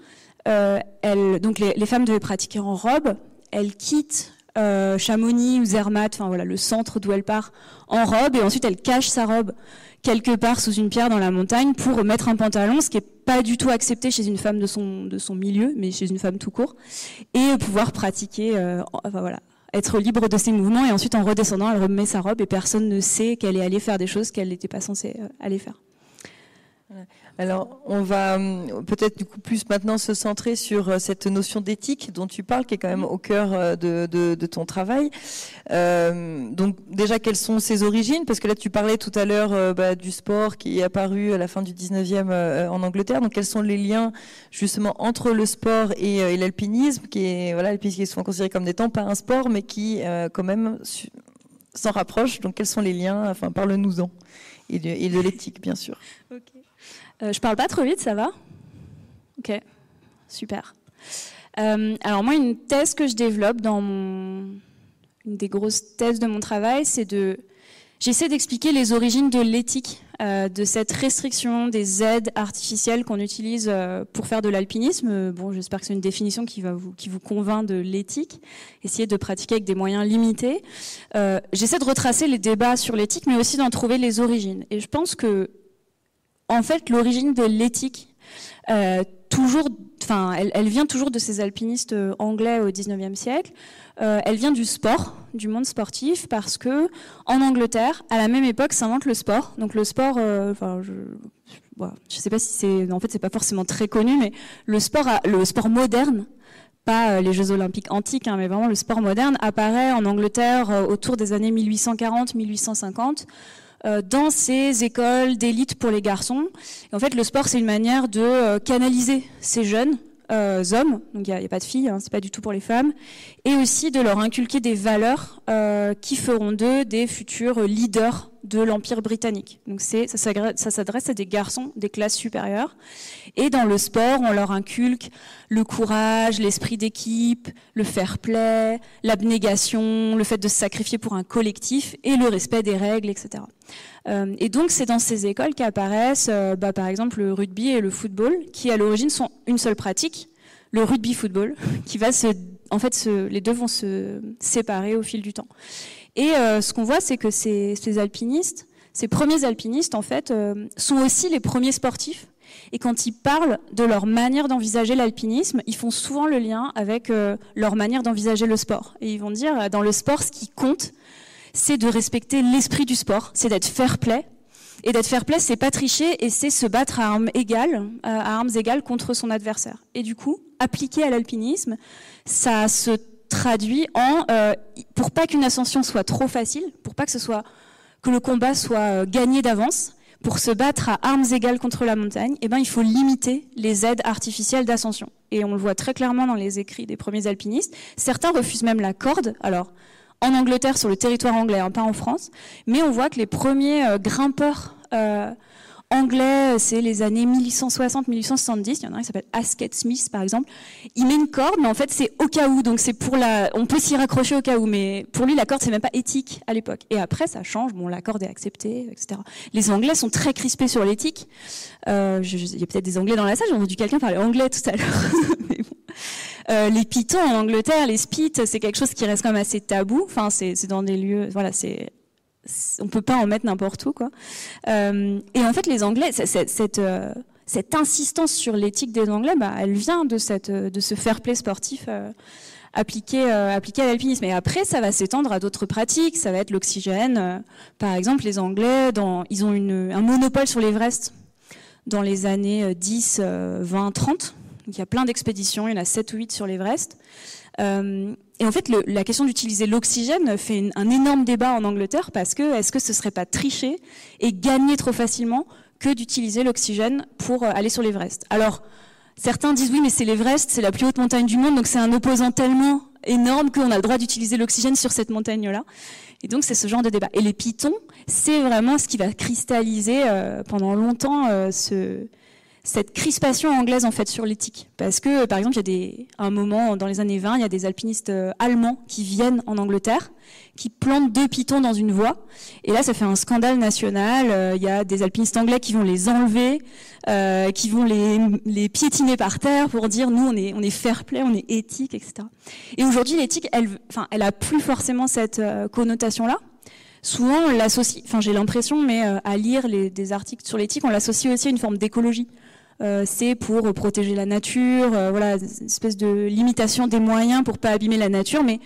donc les, les femmes devaient pratiquer en robe. Elle quitte Chamonix ou Zermatt, enfin voilà, le centre d'où elle part en robe, et ensuite elle cache sa robe quelque part sous une pierre dans la montagne pour mettre un pantalon, ce qui est pas du tout accepté chez une femme de son de son milieu, mais chez une femme tout court, et pouvoir pratiquer, euh, enfin voilà, être libre de ses mouvements, et ensuite en redescendant, elle remet sa robe et personne ne sait qu'elle est allée faire des choses qu'elle n'était pas censée euh, aller faire. Alors, on va hum, peut-être du coup plus maintenant se centrer sur euh, cette notion d'éthique dont tu parles, qui est quand même au cœur euh, de, ton travail. Euh, donc, déjà, quelles sont ses origines? Parce que là, tu parlais tout à l'heure bah, du sport qui est apparu à la fin du 19e en Angleterre. Donc, quels sont les liens justement entre le sport et, l'alpinisme, qui est voilà, l'alpinisme qui est souvent considéré comme n'étant pas un sport, mais qui quand même s'en rapproche? Donc, quels sont les liens? Enfin, parle-nous-en et de, l'éthique, bien sûr. Euh, je parle pas trop vite, ça va? Ok, super. Euh, alors moi, une thèse que je développe dans mon... une des grosses thèses de mon travail, c'est de J'essaie d'expliquer les origines de l'éthique, euh, de cette restriction des aides artificielles qu'on utilise pour faire de l'alpinisme. Bon, j'espère que c'est une définition qui, va vous, qui vous convainc de l'éthique. Essayer de pratiquer avec des moyens limités. J'essaie de retracer les débats sur l'éthique, mais aussi d'en trouver les origines. Et je pense que en fait, l'origine de l'éthique, euh, toujours, enfin, elle, vient toujours de ces alpinistes euh, anglais au 19e siècle. Euh, elle vient du sport, du monde sportif, parce que en Angleterre, à la même époque, s'invente le sport. Donc le sport, enfin, je, je sais pas si c'est, en fait, c'est pas forcément très connu, mais le sport, le sport moderne pas les Jeux Olympiques antiques, hein, mais vraiment le sport moderne, apparaît en Angleterre autour des années 1840-1850 euh, dans ces écoles d'élite pour les garçons. en fait, le sport, c'est une manière de euh, canaliser ces jeunes euh, hommes, donc il n'y a, pas de filles, hein, c'est pas du tout pour les femmes, et aussi de leur inculquer des valeurs qui feront d'eux des futurs leaders de l'Empire britannique. Donc ça, s'adresse à des garçons des classes supérieures. Et dans le sport, on leur inculque le courage, l'esprit d'équipe, le fair play, l'abnégation, le fait de se sacrifier pour un collectif et le respect des règles, etc. Euh, et donc c'est dans ces écoles qu'apparaissent, euh, bah, par exemple, le rugby et le football, qui à l'origine sont une seule pratique, le rugby-football, qui va se, en fait, les deux vont se séparer au fil du temps. Et euh, ce qu'on voit, c'est que ces, alpinistes, ces premiers alpinistes, en fait, euh, sont aussi les premiers sportifs. Et quand ils parlent de leur manière d'envisager l'alpinisme, ils font souvent le lien avec euh, leur manière d'envisager le sport. Et ils vont dire, dans le sport, ce qui compte, c'est de respecter l'esprit du sport, c'est d'être fair play. Et d'être fair play, c'est pas tricher et c'est se battre à armes égales, à armes égales contre son adversaire. Et du coup, appliqué à l'alpinisme, ça se traduit en euh, pour pas qu'une ascension soit trop facile, pour pas que ce soit que le combat soit euh, gagné d'avance, pour se battre à armes égales contre la montagne, eh ben il faut limiter les aides artificielles d'ascension. Et on le voit très clairement dans les écrits des premiers alpinistes. Certains refusent même la corde. Alors en Angleterre, sur le territoire anglais, hein, pas en France, mais on voit que les premiers euh, grimpeurs anglais, c'est les années 1860-1870. Il y en a un qui s'appelle Asket Smith, par exemple. Il met une corde, mais en fait, c'est au cas où. Donc, c'est pour la, on peut s'y raccrocher au cas où. Mais pour lui, la corde, c'est même pas éthique à l'époque. Et après, ça change. Bon, la corde est acceptée, etc. Les Anglais sont très crispés sur l'éthique. Euh, il y a peut-être des Anglais dans la salle. J'ai entendu quelqu'un parler anglais tout à l'heure. Euh, les pitons en Angleterre, les spits, c'est quelque chose qui reste quand même assez tabou. Enfin, c'est dans des lieux, voilà, c'est on peut pas en mettre n'importe où quoi. Euh, et en fait, les Anglais, cette, euh, cette insistance sur l'éthique des Anglais, bah, elle vient de cette de ce fair play sportif euh, appliqué appliqué à l'alpinisme. Et après, ça va s'étendre à d'autres pratiques. Ça va être l'oxygène. par exemple, les Anglais, ils ont une, un monopole sur l'Everest dans les années 10, 20, 30. Donc, il y a plein d'expéditions. Il y en a 7 ou 8 sur l'Everest. Et en fait, la question d'utiliser l'oxygène fait un énorme débat en Angleterre parce que est-ce que ce serait pas tricher et gagner trop facilement que d'utiliser l'oxygène pour euh, aller sur l'Everest? Alors, certains disent oui, mais c'est l'Everest, c'est la plus haute montagne du monde, donc c'est un opposant tellement énorme qu'on a le droit d'utiliser l'oxygène sur cette montagne-là. Et donc c'est ce genre de débat. Et les pitons, c'est vraiment ce qui va cristalliser euh, pendant longtemps euh, ce, cette crispation anglaise en fait sur l'éthique. Parce que par exemple, il y a des, un moment dans les années 20, il y a des alpinistes euh, allemands qui viennent en Angleterre, qui plantent deux pitons dans une voie. Et là, ça fait un scandale national. Euh, il y a des alpinistes anglais qui vont les enlever, euh, qui vont les, les, piétiner par terre pour dire nous on est on est fair play, on est éthique, etc. Et aujourd'hui, l'éthique, elle, enfin, elle a plus forcément cette connotation là souvent on l'associe, enfin j'ai l'impression, mais à lire les, des articles sur l'éthique, on l'associe aussi à une forme d'écologie. Euh, c'est pour protéger la nature, euh, voilà, une espèce de limitation des moyens pour pas abîmer la nature. Mais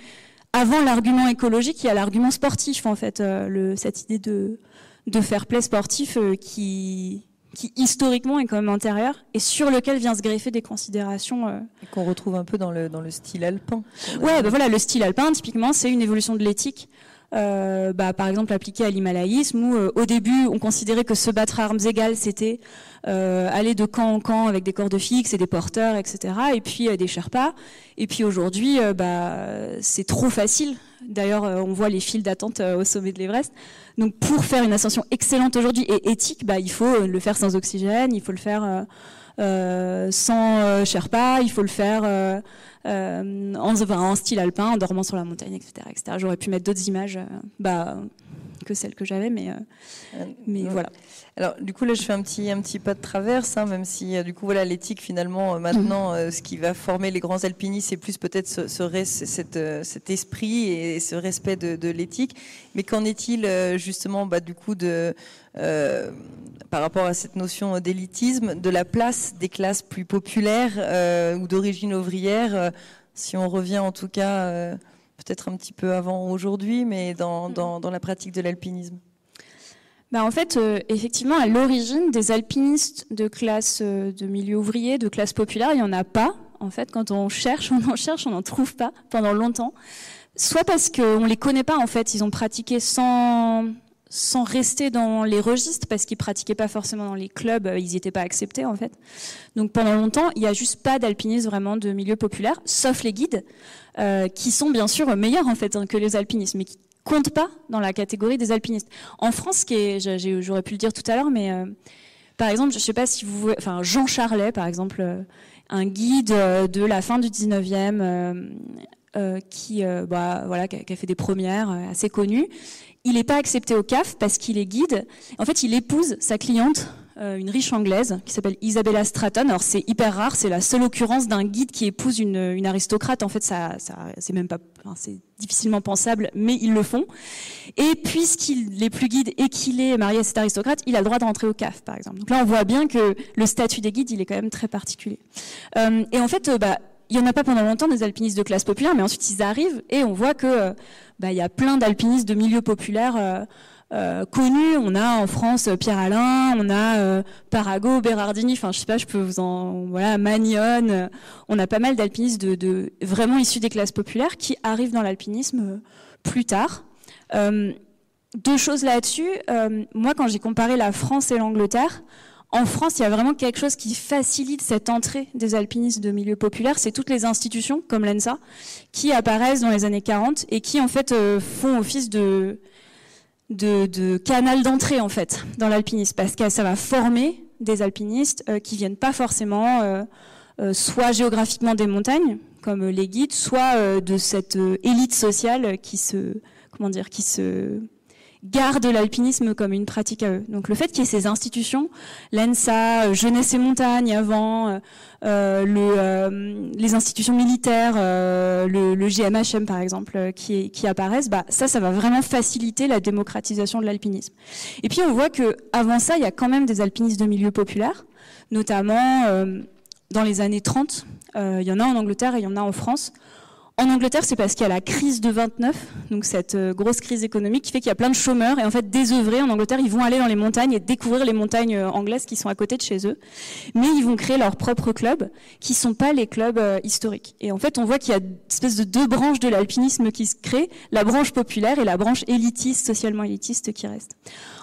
avant l'argument écologique, il y a l'argument sportif en fait, euh, le, cette idée de, de fair play sportif qui, qui historiquement est quand même antérieur et sur lequel vient se greffer des considérations euh, qu'on retrouve un peu dans le dans le style alpin. Ouais, ben voilà, le style alpin typiquement, c'est une évolution de l'éthique. Euh, bah, par exemple appliqué à l'himalayisme où euh, au début on considérait que se battre à armes égales c'était euh, aller de camp en camp avec des cordes fixes et des porteurs etc et puis des sherpas. Et puis aujourd'hui bah, c'est trop facile. D'ailleurs on voit les files d'attente au sommet de l'Everest. Donc pour faire une ascension excellente aujourd'hui et éthique bah, il faut le faire sans oxygène il faut le faire euh, sans euh, Sherpa, il faut le faire euh, en, en, style alpin, en dormant sur la montagne, etc. etc. J'aurais pu mettre d'autres images bah, que celles que j'avais, mais, mais voilà. Alors du coup là je fais un petit un petit pas de traverse, hein, même si du coup voilà l'éthique finalement maintenant mhm. ce qui va former les grands alpinistes c'est plus peut-être ce, ce, cet esprit et ce respect de, de l'éthique. Mais qu'en est-il justement bah, du coup de euh, par rapport à cette notion d'élitisme, de la place des classes plus populaires euh, ou d'origine ouvrière, euh, si on revient en tout cas peut-être un petit peu avant aujourd'hui, mais dans, mm. dans, la pratique de l'alpinisme bah en fait, effectivement, à l'origine, des alpinistes de classe de milieu ouvrier, de classe populaire, il n'y en a pas. En fait, quand on cherche, on en cherche, on n'en trouve pas pendant longtemps. Soit parce qu'on ne les connaît pas, en fait, ils ont pratiqué sans, sans rester dans les registres parce qu'ils pratiquaient pas forcément dans les clubs, euh, ils n'étaient pas acceptés en fait. Donc pendant longtemps, il n'y a juste pas d'alpinistes vraiment de milieu populaire, sauf les guides, euh, qui sont bien sûr meilleurs en fait hein, que les alpinistes, mais qui comptent pas dans la catégorie des alpinistes. En France, j'aurais pu le dire tout à l'heure, mais euh, par exemple, je sais pas si vous, enfin Jean Charlet par exemple, un guide de la fin du 19e. qui, bah, voilà, qui a, fait des premières assez connues il n'est pas accepté au CAF parce qu'il est guide. En fait, il épouse sa cliente, euh, une riche anglaise qui s'appelle Isabella Stratton. Alors c'est hyper rare, c'est la seule occurrence d'un guide qui épouse une, aristocrate. En fait, ça, c'est même pas, c'est difficilement pensable, mais ils le font. Et puisqu'il est plus guide et qu'il est marié à cette aristocrate, il a le droit de rentrer au CAF, par exemple. Donc là, on voit bien que le statut des guides, il est quand même très particulier. Euh, et en fait, euh, bah, il y en a pas pendant longtemps des alpinistes de classe populaire, mais ensuite ils arrivent et on voit que bah, il y a plein d'alpinistes de milieux populaires euh, euh, connus. On a en France Pierre Alain, on a euh, Parago, Berardini. Enfin, je sais pas, je peux vous en voilà, Magnon. on a pas mal d'alpinistes de, vraiment issus des classes populaires qui arrivent dans l'alpinisme plus tard. deux choses là-dessus. moi, quand j'ai comparé la France et l'Angleterre, en France, il y a vraiment quelque chose qui facilite cette entrée des alpinistes de milieu populaire. C'est toutes les institutions, comme l'ENSA, qui apparaissent dans les années 40 et qui, en fait, euh, font office de, de, canal d'entrée, en fait, dans l'alpinisme. Parce que ça va former des alpinistes euh, qui viennent pas forcément, euh, soit géographiquement des montagnes, comme les guides, soit de cette élite sociale qui se, comment dire, qui se, gardent l'alpinisme comme une pratique à eux. Donc le fait qu'il y ait ces institutions, l'ENSA, euh, Jeunesse et Montagne avant, euh, euh le, les institutions militaires, le, GMHM par exemple, qui, qui apparaissent, bah, ça, ça va vraiment faciliter la démocratisation de l'alpinisme. Et puis on voit que avant ça, il y a quand même des alpinistes de milieu populaire, notamment dans les années 30. il y en a en Angleterre et il y en a en France. En Angleterre, c'est parce qu'il y a la crise de 29, donc cette euh, grosse crise économique qui fait qu'il y a plein de chômeurs et en fait désœuvrés en Angleterre, ils vont aller dans les montagnes et découvrir les montagnes euh, anglaises qui sont à côté de chez eux, mais ils vont créer leurs propres clubs qui sont pas les clubs euh, historiques. Et en fait, on voit qu'il y a une espèce de deux branches de l'alpinisme qui se créent, la branche populaire et la branche élitiste, socialement élitiste qui reste.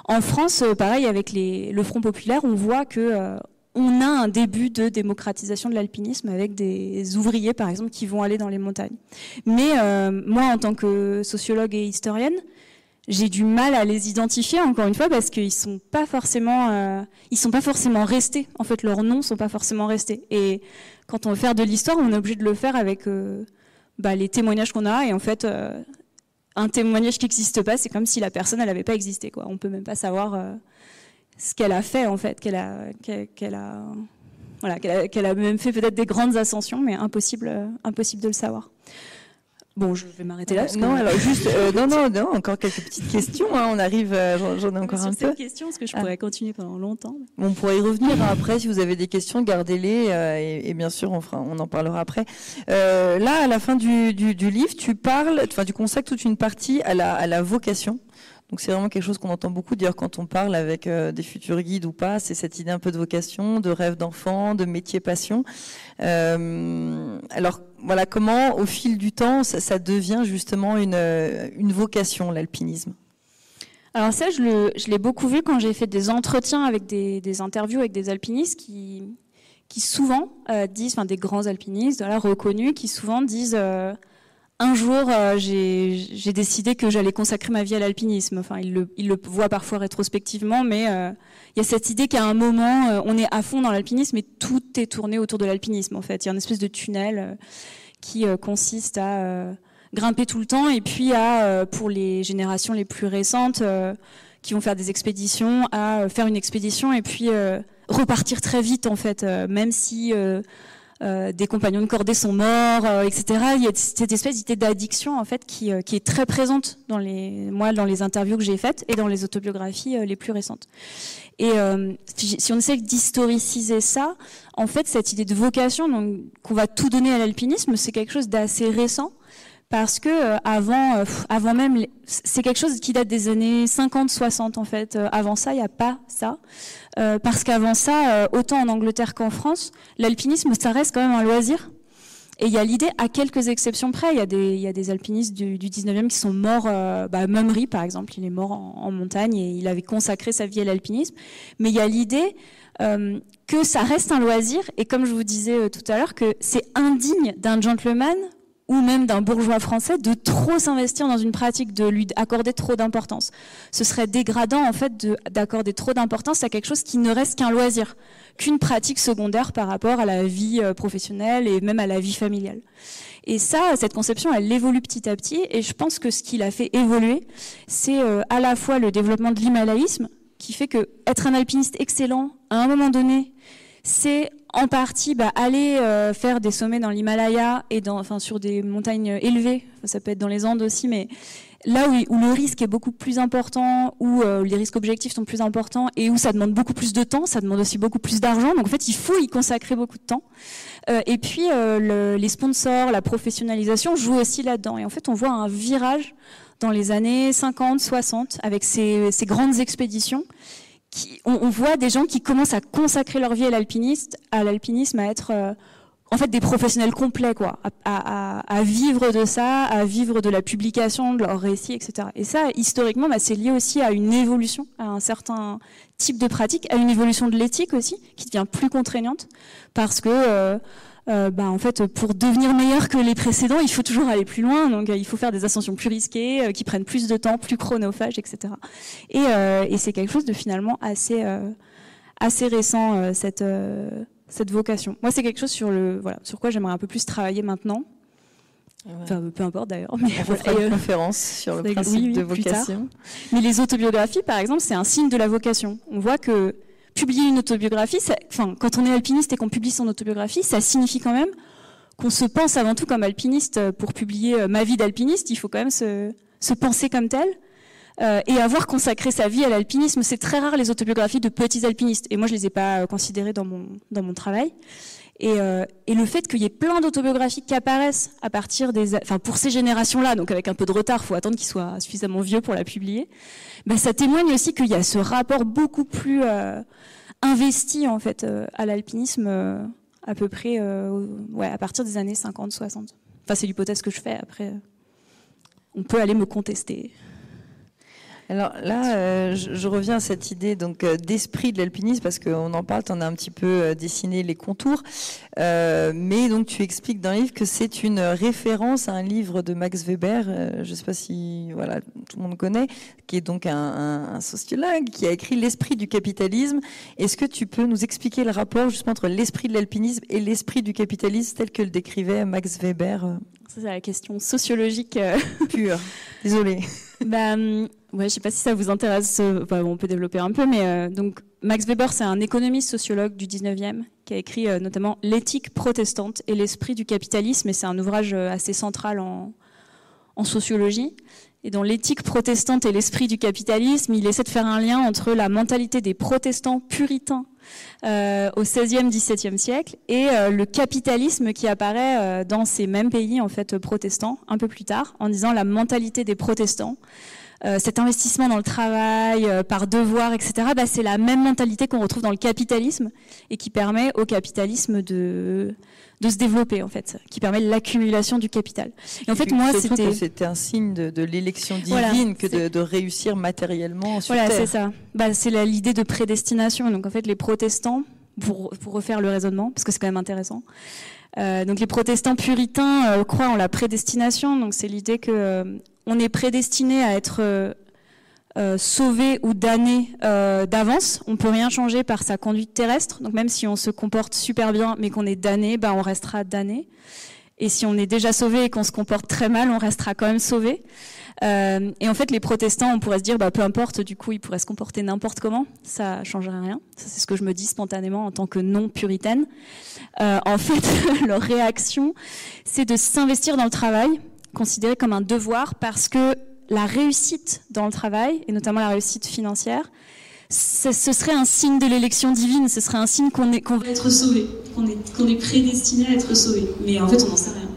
En France, pareil avec le Front populaire, on voit que on a un début de démocratisation de l'alpinisme avec des ouvriers, par exemple, qui vont aller dans les montagnes. Mais euh, moi, en tant que sociologue et historienne, j'ai du mal à les identifier encore une fois parce qu'ils sont pas forcément, euh, ils sont pas forcément restés. En fait, leurs noms sont pas forcément restés. Et quand on veut faire de l'histoire, on est obligé de le faire avec euh, bah, les témoignages qu'on a. Et en fait, un témoignage qui n'existe pas, c'est comme si la personne elle n'avait pas existé. Quoi. On peut même pas savoir ce qu'elle a fait en fait, qu'elle a, qu'elle a, voilà, qu'elle a, même fait peut-être des grandes ascensions, mais impossible, euh, impossible de le savoir. Bon, je vais m'arrêter là. non, alors juste, euh, non, non, non, encore quelques petites questions. Hein, on arrive, euh, j'en ai encore un peu. question, parce que je pourrais ah. continuer pendant longtemps. on pourrait y revenir hein, après. Si vous avez des questions, gardez-les et, et, bien sûr, on, fera, on en parlera après. là, à la fin du, du, du livre, tu parles, enfin, tu consacres toute une partie à la, à la vocation Donc c'est vraiment quelque chose qu'on entend beaucoup dire quand on parle avec euh, des futurs guides ou pas, c'est cette idée un peu de vocation, de rêve d'enfant, de métier passion. Euh, alors voilà, comment au fil du temps ça, devient justement une, une vocation, l'alpinisme? Alors ça, je l'ai beaucoup vu quand j'ai fait des entretiens avec des, interviews avec des alpinistes qui, qui souvent euh, disent, enfin des grands alpinistes reconnus, qui souvent disent un jour, euh, j'ai décidé que j'allais consacrer ma vie à l'alpinisme. Enfin, il le, voit parfois rétrospectivement, mais euh, il y a cette idée qu'à un moment, euh, on est à fond dans l'alpinisme et tout est tourné autour de l'alpinisme. En fait, il y a une espèce de tunnel qui consiste à grimper tout le temps et puis à, pour les générations les plus récentes, qui vont faire des expéditions, à faire une expédition et puis repartir très vite en fait, même si euh, des compagnons de cordée sont morts, euh, etc. Il y a cette espèce d'idée d'addiction en fait qui, euh, qui, est très présente dans les moi dans les interviews que j'ai faites et dans les autobiographies les plus récentes. Et si on essaie d'historiciser ça, en fait cette idée de vocation donc qu'on va tout donner à l'alpinisme, c'est quelque chose d'assez récent parce que euh, avant, euh, avant même, c'est quelque chose qui date des années 50-60 en fait. Euh, avant ça, il n'y a pas ça, parce qu'avant ça, autant en Angleterre qu'en France, l'alpinisme, ça reste quand même un loisir. Et il y a l'idée, à quelques exceptions près, il y a des, y a des alpinistes du, du 19e qui sont morts, euh, bah, par exemple, il est mort en, montagne et il avait consacré sa vie à l'alpinisme. Mais il y a l'idée que ça reste un loisir et comme je vous disais tout à l'heure, que c'est indigne d'un gentleman ou même d'un bourgeois français de trop s'investir dans une pratique, de lui accorder trop d'importance. Ce serait dégradant en fait d'accorder trop d'importance à quelque chose qui ne reste qu'un loisir, qu'une pratique secondaire par rapport à la vie euh, professionnelle et même à la vie familiale. Et ça, cette conception, elle évolue petit à petit, et je pense que ce qui l'a fait évoluer, c'est euh, à la fois le développement de l'himalayisme, qui fait que être un alpiniste excellent, à un moment donné, c'est en partie bah, aller euh, faire des sommets dans l'Himalaya et dans, enfin, sur des montagnes élevées, ça peut être dans les Andes aussi, mais là où, où le risque est beaucoup plus important, où euh, les risques objectifs sont plus importants et où ça demande beaucoup plus de temps, ça demande aussi beaucoup plus d'argent. Donc en fait, il faut y consacrer beaucoup de temps. Euh, et puis le, les sponsors, la professionnalisation jouent aussi là-dedans. Et en fait, on voit un virage dans les années 50, 60 avec ces, ces grandes expéditions on, voit des gens qui commencent à consacrer leur vie à l'alpinisme, à l'alpinisme, à être euh, en fait des professionnels complets, quoi, à, vivre de ça, à vivre de la publication de leurs récits, etc. Et ça, historiquement, bah, c'est lié aussi à une évolution, à un certain type de pratique, à une évolution de l'éthique aussi, qui devient plus contraignante, parce que euh, euh, bah, en fait, pour devenir meilleur que les précédents, il faut toujours aller plus loin. Donc, euh, il faut faire des ascensions plus risquées, euh, qui prennent plus de temps, plus chronophages, etc. Et, et c'est quelque chose de finalement assez assez récent cette cette vocation. Moi, c'est quelque chose sur le voilà sur quoi j'aimerais un peu plus travailler maintenant. Enfin, peu importe d'ailleurs. Mais on fera une conférence sur le principe de vocation. Mais les autobiographies, par exemple, c'est un signe de la vocation. On voit que publier une autobiographie, enfin, quand on est alpiniste et qu'on publie son autobiographie, ça signifie quand même qu'on se pense avant tout comme alpiniste. Pour publier euh, ma vie d'alpiniste, il faut quand même se, se penser comme tel. Euh, et avoir consacré sa vie à l'alpinisme, c'est très rare les autobiographies de petits alpinistes. Et moi, je les ai pas euh, considérées dans mon dans mon travail. Et, euh, et le fait qu'il y ait plein d'autobiographies qui apparaissent à partir des, enfin pour ces générations-là, donc avec un peu de retard, faut attendre qu'ils soient suffisamment vieux pour la publier. Ben ça témoigne aussi qu'il y a ce rapport beaucoup plus euh, investi en fait euh, à l'alpinisme à peu près, ouais, à partir des années 50-60. Enfin, c'est l'hypothèse que je fais. Après, on peut aller me contester. Alors là, euh, je, reviens à cette idée donc euh, d'esprit de l'alpinisme parce qu'on en parle, tu en as un petit peu euh, dessiné les contours, mais donc tu expliques dans le livre que c'est une référence à un livre de Max Weber, je ne sais pas si voilà tout le monde connaît, qui est donc un, un, sociologue qui a écrit l'esprit du capitalisme. Est-ce que tu peux nous expliquer le rapport justement entre l'esprit de l'alpinisme et l'esprit du capitalisme tel que le décrivait Max Weber c'est la question sociologique pure. Désolée. bah, hum, Ouais, je sais pas si ça vous intéresse. Euh, on peut développer un peu, mais euh, donc Max Weber, c'est un économiste sociologue du 19e qui a écrit euh, notamment L'éthique protestante et l'esprit du capitalisme, et c'est un ouvrage assez central en, en sociologie. Et dans l'éthique protestante et l'esprit du capitalisme, il essaie de faire un lien entre la mentalité des protestants puritains euh, au XVIe, XVIIe siècle. Et euh, le capitalisme qui apparaît euh, dans ces mêmes pays en fait protestants un peu plus tard, en disant la mentalité des protestants euh, cet investissement dans le travail, euh, par devoir, etc., bah, c'est la même mentalité qu'on retrouve dans le capitalisme et qui permet au capitalisme de, de se développer, en fait, qui permet l'accumulation du capital. Et en fait, moi, c'était... C'était un signe de, l'élection divine que de, réussir matériellement sur Voilà, c'est ça. Bah, c'est l'idée de prédestination. Donc, en fait, les protestants, pour, pour refaire le raisonnement, parce que c'est quand même intéressant, euh, donc les protestants puritains euh, croient en la prédestination. Donc c'est l'idée que euh, on est prédestiné à être sauvé ou damné d'avance. On peut rien changer par sa conduite terrestre. Donc même si on se comporte super bien, mais qu'on est damné, ben on restera damné. Et si on est déjà sauvé et qu'on se comporte très mal, on restera quand même sauvé. Euh, et en fait, les protestants, on pourrait se dire, bah, peu importe, du coup, ils pourraient se comporter n'importe comment, ça changerait rien. C'est ce que je me dis spontanément en tant que non puritaine. Euh, en fait, leur réaction, c'est de s'investir dans le travail, considéré comme un devoir, parce que la réussite dans le travail, et notamment la réussite financière, ce serait un signe de l'élection divine, ce serait un signe qu'on est, qu'on va être sauvé, qu'on est, qu'on est prédestiné à être sauvé. Mais en fait, on n'en sait rien.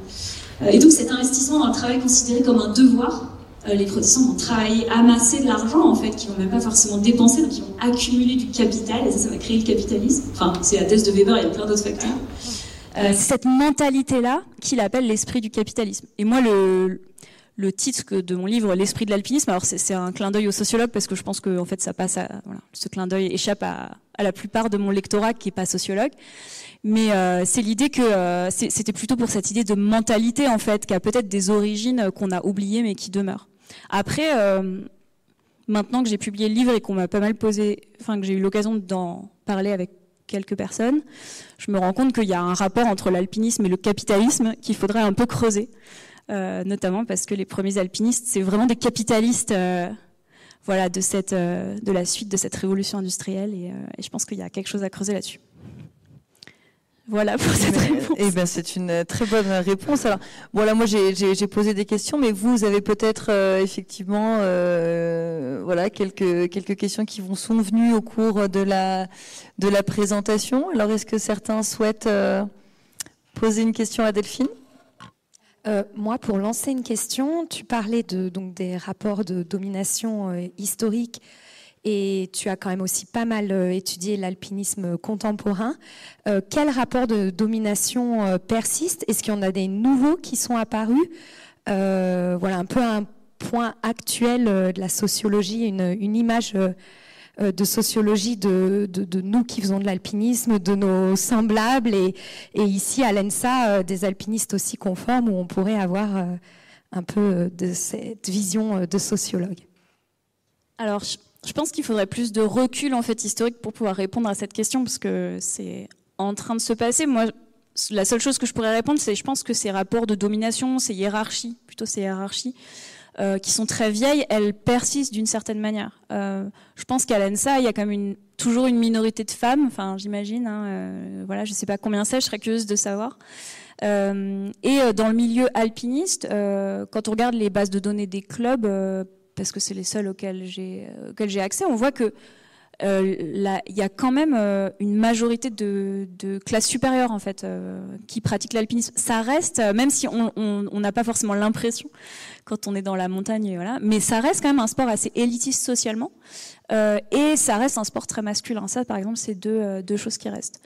Euh, et donc cet investissement dans le travail considéré comme un devoir, euh, les protestants vont travailler, amasser de l'argent en fait, qui vont même pas forcément dépenser, donc ils vont accumuler du capital, et ça, ça va créer le capitalisme. Enfin, c'est la thèse de Weber, il y a plein d'autres facteurs. Euh, c'est cette mentalité-là qu'il appelle l'esprit du capitalisme. Et moi, le, titre de mon livre, L'esprit de l'alpinisme, alors c'est un clin d'œil au sociologue parce que je pense que en fait ça passe à ce clin d'œil échappe à, la plupart de mon lectorat qui est pas sociologue. Mais euh, c'est l'idée que euh, c'était plutôt pour cette idée de mentalité en fait, qui a peut-être des origines qu'on a oubliées mais qui demeurent. Après, maintenant que j'ai publié le livre et qu'on m'a pas mal posé, enfin que j'ai eu l'occasion d'en parler avec quelques personnes, je me rends compte qu'il y a un rapport entre l'alpinisme et le capitalisme qu'il faudrait un peu creuser, notamment parce que les premiers alpinistes, c'est vraiment des capitalistes. voilà, de, cette, de la suite de cette révolution industrielle, et je pense qu'il y a quelque chose à creuser là-dessus. Voilà pour cette réponse. Eh ben, c'est une très bonne réponse. Alors, voilà, moi j'ai posé des questions, mais vous avez peut-être euh, effectivement, euh, voilà, quelques quelques questions qui vous sont venues au cours de la de la présentation. Alors, est-ce que certains souhaitent euh, poser une question à Delphine? Moi, pour lancer une question, tu parlais de, donc des rapports de domination historique et tu as quand même aussi pas mal euh, étudié l'alpinisme contemporain. Euh, quel rapport de domination euh, persiste? Est-ce qu'il y en a des nouveaux qui sont apparus? Voilà un peu un point actuel de la sociologie, une, image de sociologie de, nous qui faisons de l'alpinisme, de nos semblables, et, ici à l'ENSA, des alpinistes aussi conformes où on pourrait avoir un peu de cette vision de sociologue. Alors, pense qu'il faudrait plus de recul en fait historique pour pouvoir répondre à cette question parce que c'est en train de se passer. Moi, la seule chose que je pourrais répondre, c'est je pense que ces rapports de domination, ces hiérarchies, plutôt ces hiérarchies, euh, qui sont très vieilles, elles persistent d'une certaine manière. Euh, je pense qu'à l'ANSA, il y a quand même toujours une minorité de femmes, enfin j'imagine, hein, euh, voilà, je sais pas combien c'est, je serais curieuse de savoir. Et dans le milieu alpiniste, quand on regarde les bases de données des clubs, parce que c'est les seuls auxquels j'ai j'ai accès, on voit que euh, il y a quand même euh, une majorité de, classes supérieures en fait euh, qui pratiquent l'alpinisme. Ça reste, même si on n'a pas forcément l'impression quand on est dans la montagne, mais ça reste quand même un sport assez élitiste socialement et ça reste un sport très masculin. Ça, par exemple, c'est deux choses qui restent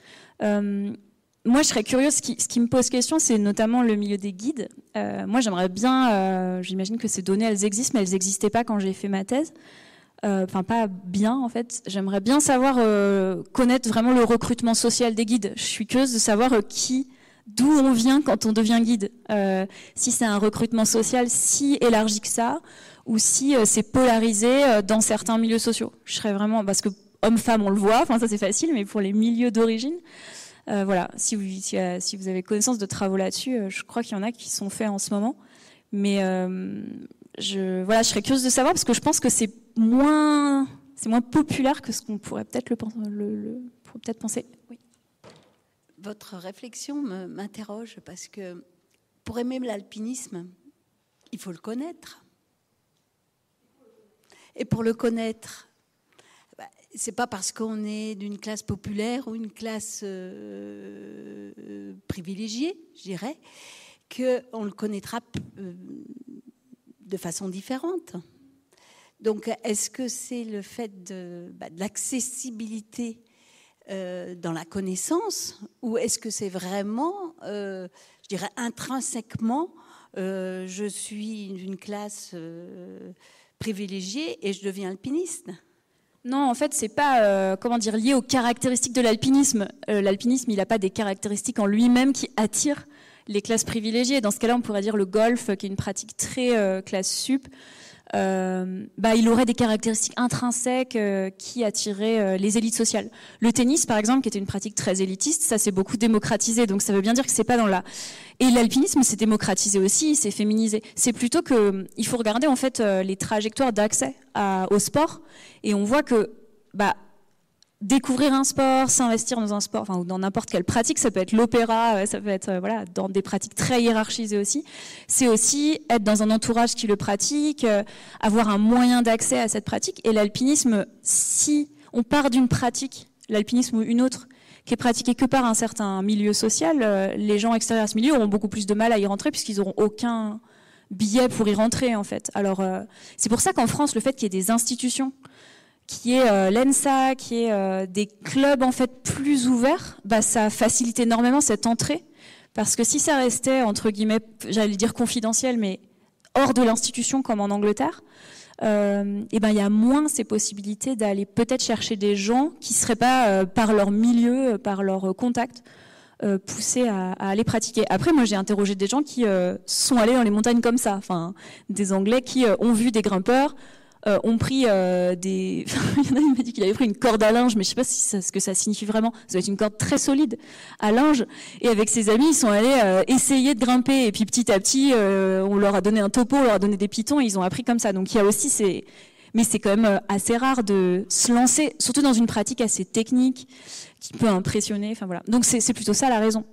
moi, je serais curieuse. Ce qui, me pose question, c'est notamment le milieu des guides. Euh, moi, j'aimerais bien. Euh, j'imagine que ces données, elles existent, mais elles n'existaient pas quand j'ai fait ma thèse. Euh, enfin, pas bien en fait. J'aimerais bien savoir connaître vraiment le recrutement social des guides. Je suis curieuse de savoir qui, d'où on vient quand on devient guide. si c'est un recrutement social si élargi que ça, ou si c'est polarisé dans certains milieux sociaux. Je serais vraiment parce que homme-femme, on le voit. Enfin, ça c'est facile, mais pour les milieux d'origine. Euh, voilà, si vous, euh, si, vous avez connaissance de travaux là-dessus, euh, je crois qu'il y en a qui sont faits en ce moment. Mais je, voilà, je serais curieuse de savoir parce que je pense que c'est moins, c'est moins populaire que ce qu'on pourrait peut-être le, peut-être penser. Oui. Votre réflexion m'interroge parce que pour aimer l'alpinisme, il faut le connaître. Et pour le connaître, c'est pas parce qu'on est d'une classe populaire ou une classe euh, privilégiée, je dirais, qu'on le connaîtra euh, de façon différente. Donc, est-ce que c'est le fait de, bah, l'accessibilité euh, dans la connaissance ou est-ce que c'est vraiment, je dirais, intrinsèquement, je suis d'une classe privilégiée et je deviens alpiniste? Non, en fait, c'est pas comment dire lié aux caractéristiques de l'alpinisme. L'alpinisme, il n'a pas des caractéristiques en lui-même qui attirent les classes privilégiées. Dans ce cas-là, on pourrait dire le golf, qui est une pratique très classe sup. Euh, bah, il aurait des caractéristiques intrinsèques euh, qui attiraient euh, les élites sociales. Le tennis, par exemple, qui était une pratique très élitiste, ça s'est beaucoup démocratisé, donc ça veut bien dire que c'est pas dans là. Et l'alpinisme s'est démocratisé aussi, s'est féminisé. C'est plutôt que il faut regarder en fait les trajectoires d'accès au sport, et on voit que bah découvrir un sport, s'investir dans un sport, enfin ou dans n'importe quelle pratique, ça peut être l'opéra, euh, ça peut être euh, voilà dans des pratiques très hiérarchisées aussi. C'est aussi être dans un entourage qui le pratique, euh, avoir un moyen d'accès à cette pratique. Et l'alpinisme, si on part d'une pratique, l'alpinisme ou une autre, qui est pratiquée que par un certain milieu social, les gens extérieurs à ce milieu auront beaucoup plus de mal à y rentrer puisqu'ils auront aucun billet pour y rentrer en fait. Alors c'est pour ça qu'en France, le fait qu'il y ait des institutions qui est euh, l'ENSA, qui est euh, des clubs en fait plus ouverts, bah, ça facilite énormément cette entrée. Parce que si ça restait, entre guillemets, j'allais dire confidentiel, mais hors de l'institution comme en Angleterre, euh, et ben il y a moins ces possibilités d'aller peut-être chercher des gens qui seraient pas par leur milieu, par leur contact, poussés à, à, aller pratiquer. Après, moi j'ai interrogé des gens qui sont allés dans les montagnes comme ça, des Anglais qui ont vu des grimpeurs euh, ont pris euh, des. Il a m'a dit qu'il avait pris une corde à linge, mais je sais pas si ça, ce que ça signifie vraiment. Ça doit être une corde très solide à linge. Et avec ses amis, ils sont allés euh, essayer de grimper. Et puis petit à petit, euh, on leur a donné un topo, on leur a donné des pitons, et ils ont appris comme ça. Donc il y a aussi ces. Mais c'est quand même assez rare de se lancer, surtout dans une pratique assez technique qui peut impressionner. Enfin voilà. Donc c'est plutôt ça la raison.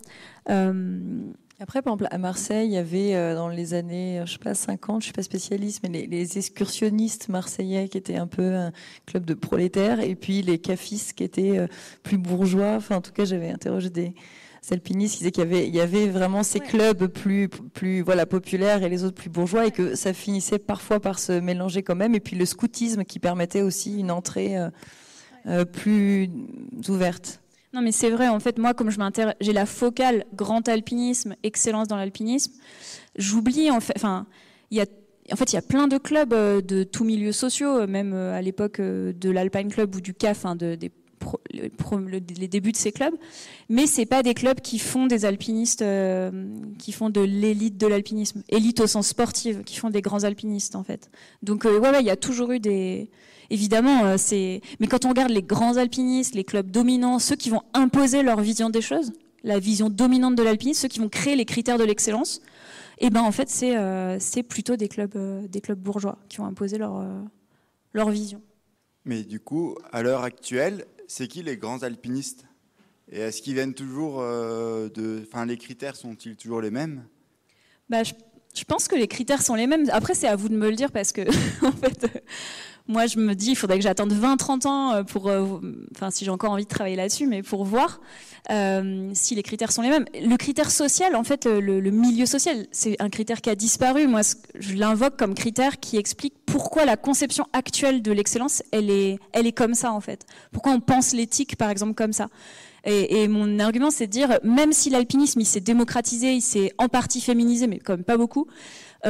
Après, par exemple, à Marseille, il y avait euh, dans les années, je sais pas, 50, je suis pas spécialiste, mais les, excursionnistes marseillais qui étaient un peu un club de prolétaires, et puis les cafistes qui étaient euh, plus bourgeois. Enfin, en tout cas, j'avais interrogé des alpinistes qui disaient qu'il y avait, il y avait vraiment ces clubs plus, plus, voilà, populaires et les autres plus bourgeois, et que ça finissait parfois par se mélanger quand même. Et puis le scoutisme qui permettait aussi une entrée euh, plus ouverte. Non, mais c'est vrai. En fait, moi, comme je m'intéresse, j'ai la focale grand alpinisme, excellence dans l'alpinisme. J'oublie en fait. Enfin, il y a en fait, il y a plein de clubs euh, de tous milieux sociaux, euh, même euh, à l'époque de l'Alpine Club ou du CAF, hein, de, les débuts de ces clubs, mais c'est pas des clubs qui font des alpinistes, qui font de l'élite de l'alpinisme, élite au sens sportif, qui font des grands alpinistes en fait. Donc ouais, ouais, il y a toujours eu des, évidemment, euh, c'est. Mais quand on regarde les grands alpinistes, les clubs dominants, ceux qui vont imposer leur vision des choses, la vision dominante de l'alpinisme, ceux qui vont créer les critères de l'excellence, et eh ben en fait c'est euh, c'est plutôt des clubs euh, des clubs bourgeois qui vont imposer leur leur vision. Mais du coup, à l'heure actuelle, c'est qui les grands alpinistes? Et est-ce qu'ils viennent toujours de Enfin, les critères sont-ils toujours les mêmes? Bah, je, pense que les critères sont les mêmes. Après, c'est à vous de me le dire parce que en fait moi, je me dis, il faudrait que j'attende 20-30 ans euh, pour, euh, enfin, si j'ai encore envie de travailler là-dessus, mais pour voir euh, si les critères sont les mêmes. Le critère social, en fait, le, milieu social, c'est un critère qui a disparu. Moi, je l'invoque comme critère qui explique pourquoi la conception actuelle de l'excellence, elle est, comme ça, en fait. Pourquoi on pense l'éthique, par exemple, comme ça? Et, mon argument, c'est de dire, même si l'alpinisme, il s'est démocratisé, il s'est en partie féminisé, mais quand même pas beaucoup,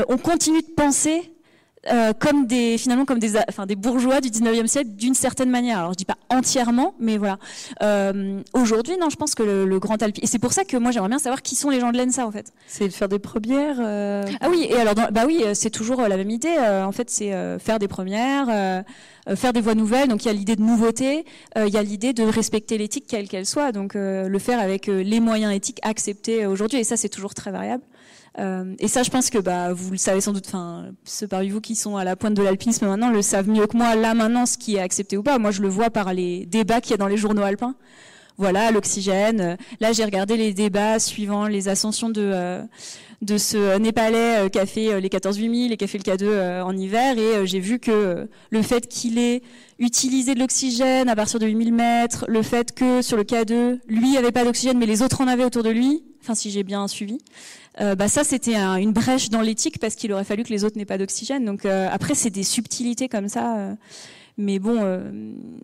on continue de penser euh, comme des finalement comme des enfin des bourgeois du 19e siècle d'une certaine manière. Alors je dis pas entièrement, mais voilà. Euh, Aujourd'hui, non, je pense que le, grand alpi et c'est pour ça que moi j'aimerais bien savoir qui sont les gens de l'ENSA en fait. C'est de faire des premières. Euh... Ah oui, et alors bah oui, c'est toujours la même idée. Euh, en fait, c'est euh, faire des premières. faire des voies nouvelles, donc il y a l'idée de nouveauté, il y a l'idée de respecter l'éthique quelle qu'elle soit, donc le faire avec les moyens éthiques acceptés aujourd'hui, et ça c'est toujours très variable. Euh, et ça, je pense que bah, vous le savez sans doute, enfin, ceux parmi vous qui sont à la pointe de l'alpinisme maintenant le savent mieux que moi, là maintenant, ce qui est accepté ou pas. Moi, je le vois par les débats qu'il y a dans les journaux alpins. Voilà, l'oxygène. Là, j'ai regardé les débats suivant les ascensions de, euh, ce Népalais euh, qui a fait les 14 8000 et qui a fait le K2 en hiver. Et j'ai vu que le fait qu'il ait utilisé de l'oxygène à partir de 8000 mètres, le fait que sur le K2, lui avait pas d'oxygène, mais les autres en avaient autour de lui, enfin si j'ai bien suivi. Euh, bah ça c'était une brèche dans l'éthique parce qu'il aurait fallu que les autres n'aient pas d'oxygène. Donc euh, après c'est des subtilités comme ça. Euh. mais bon,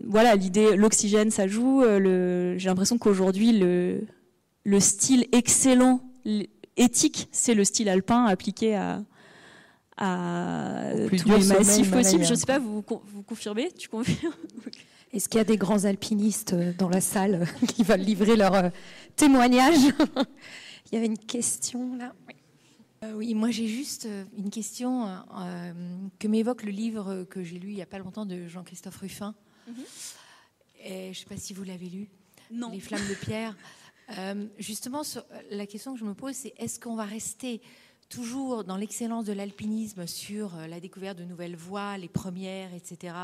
voilà l'idée, l'oxygène ça joue. j'ai l'impression qu'aujourd'hui le, le style excellent éthique, c'est le style alpin appliqué à, à tous les massifs possibles. Je ne sais pas, vous, vous confirmez Tu confirmes Est-ce qu'il y a des grands alpinistes dans la salle qui veulent livrer leur témoignage? Il y avait une question là. Oui. Euh, moi j'ai juste euh, une question euh, que m'évoque le livre que j'ai lu il n'y a pas longtemps de Jean-Christophe Ruffin. Mhm. Et je ne sais pas si vous l'avez lu. Non. Les flammes de pierre. justement, la question que je me pose, c'est est-ce qu'on va rester toujours dans l'excellence de l'alpinisme sur la découverte de nouvelles voies, les premières, etc.,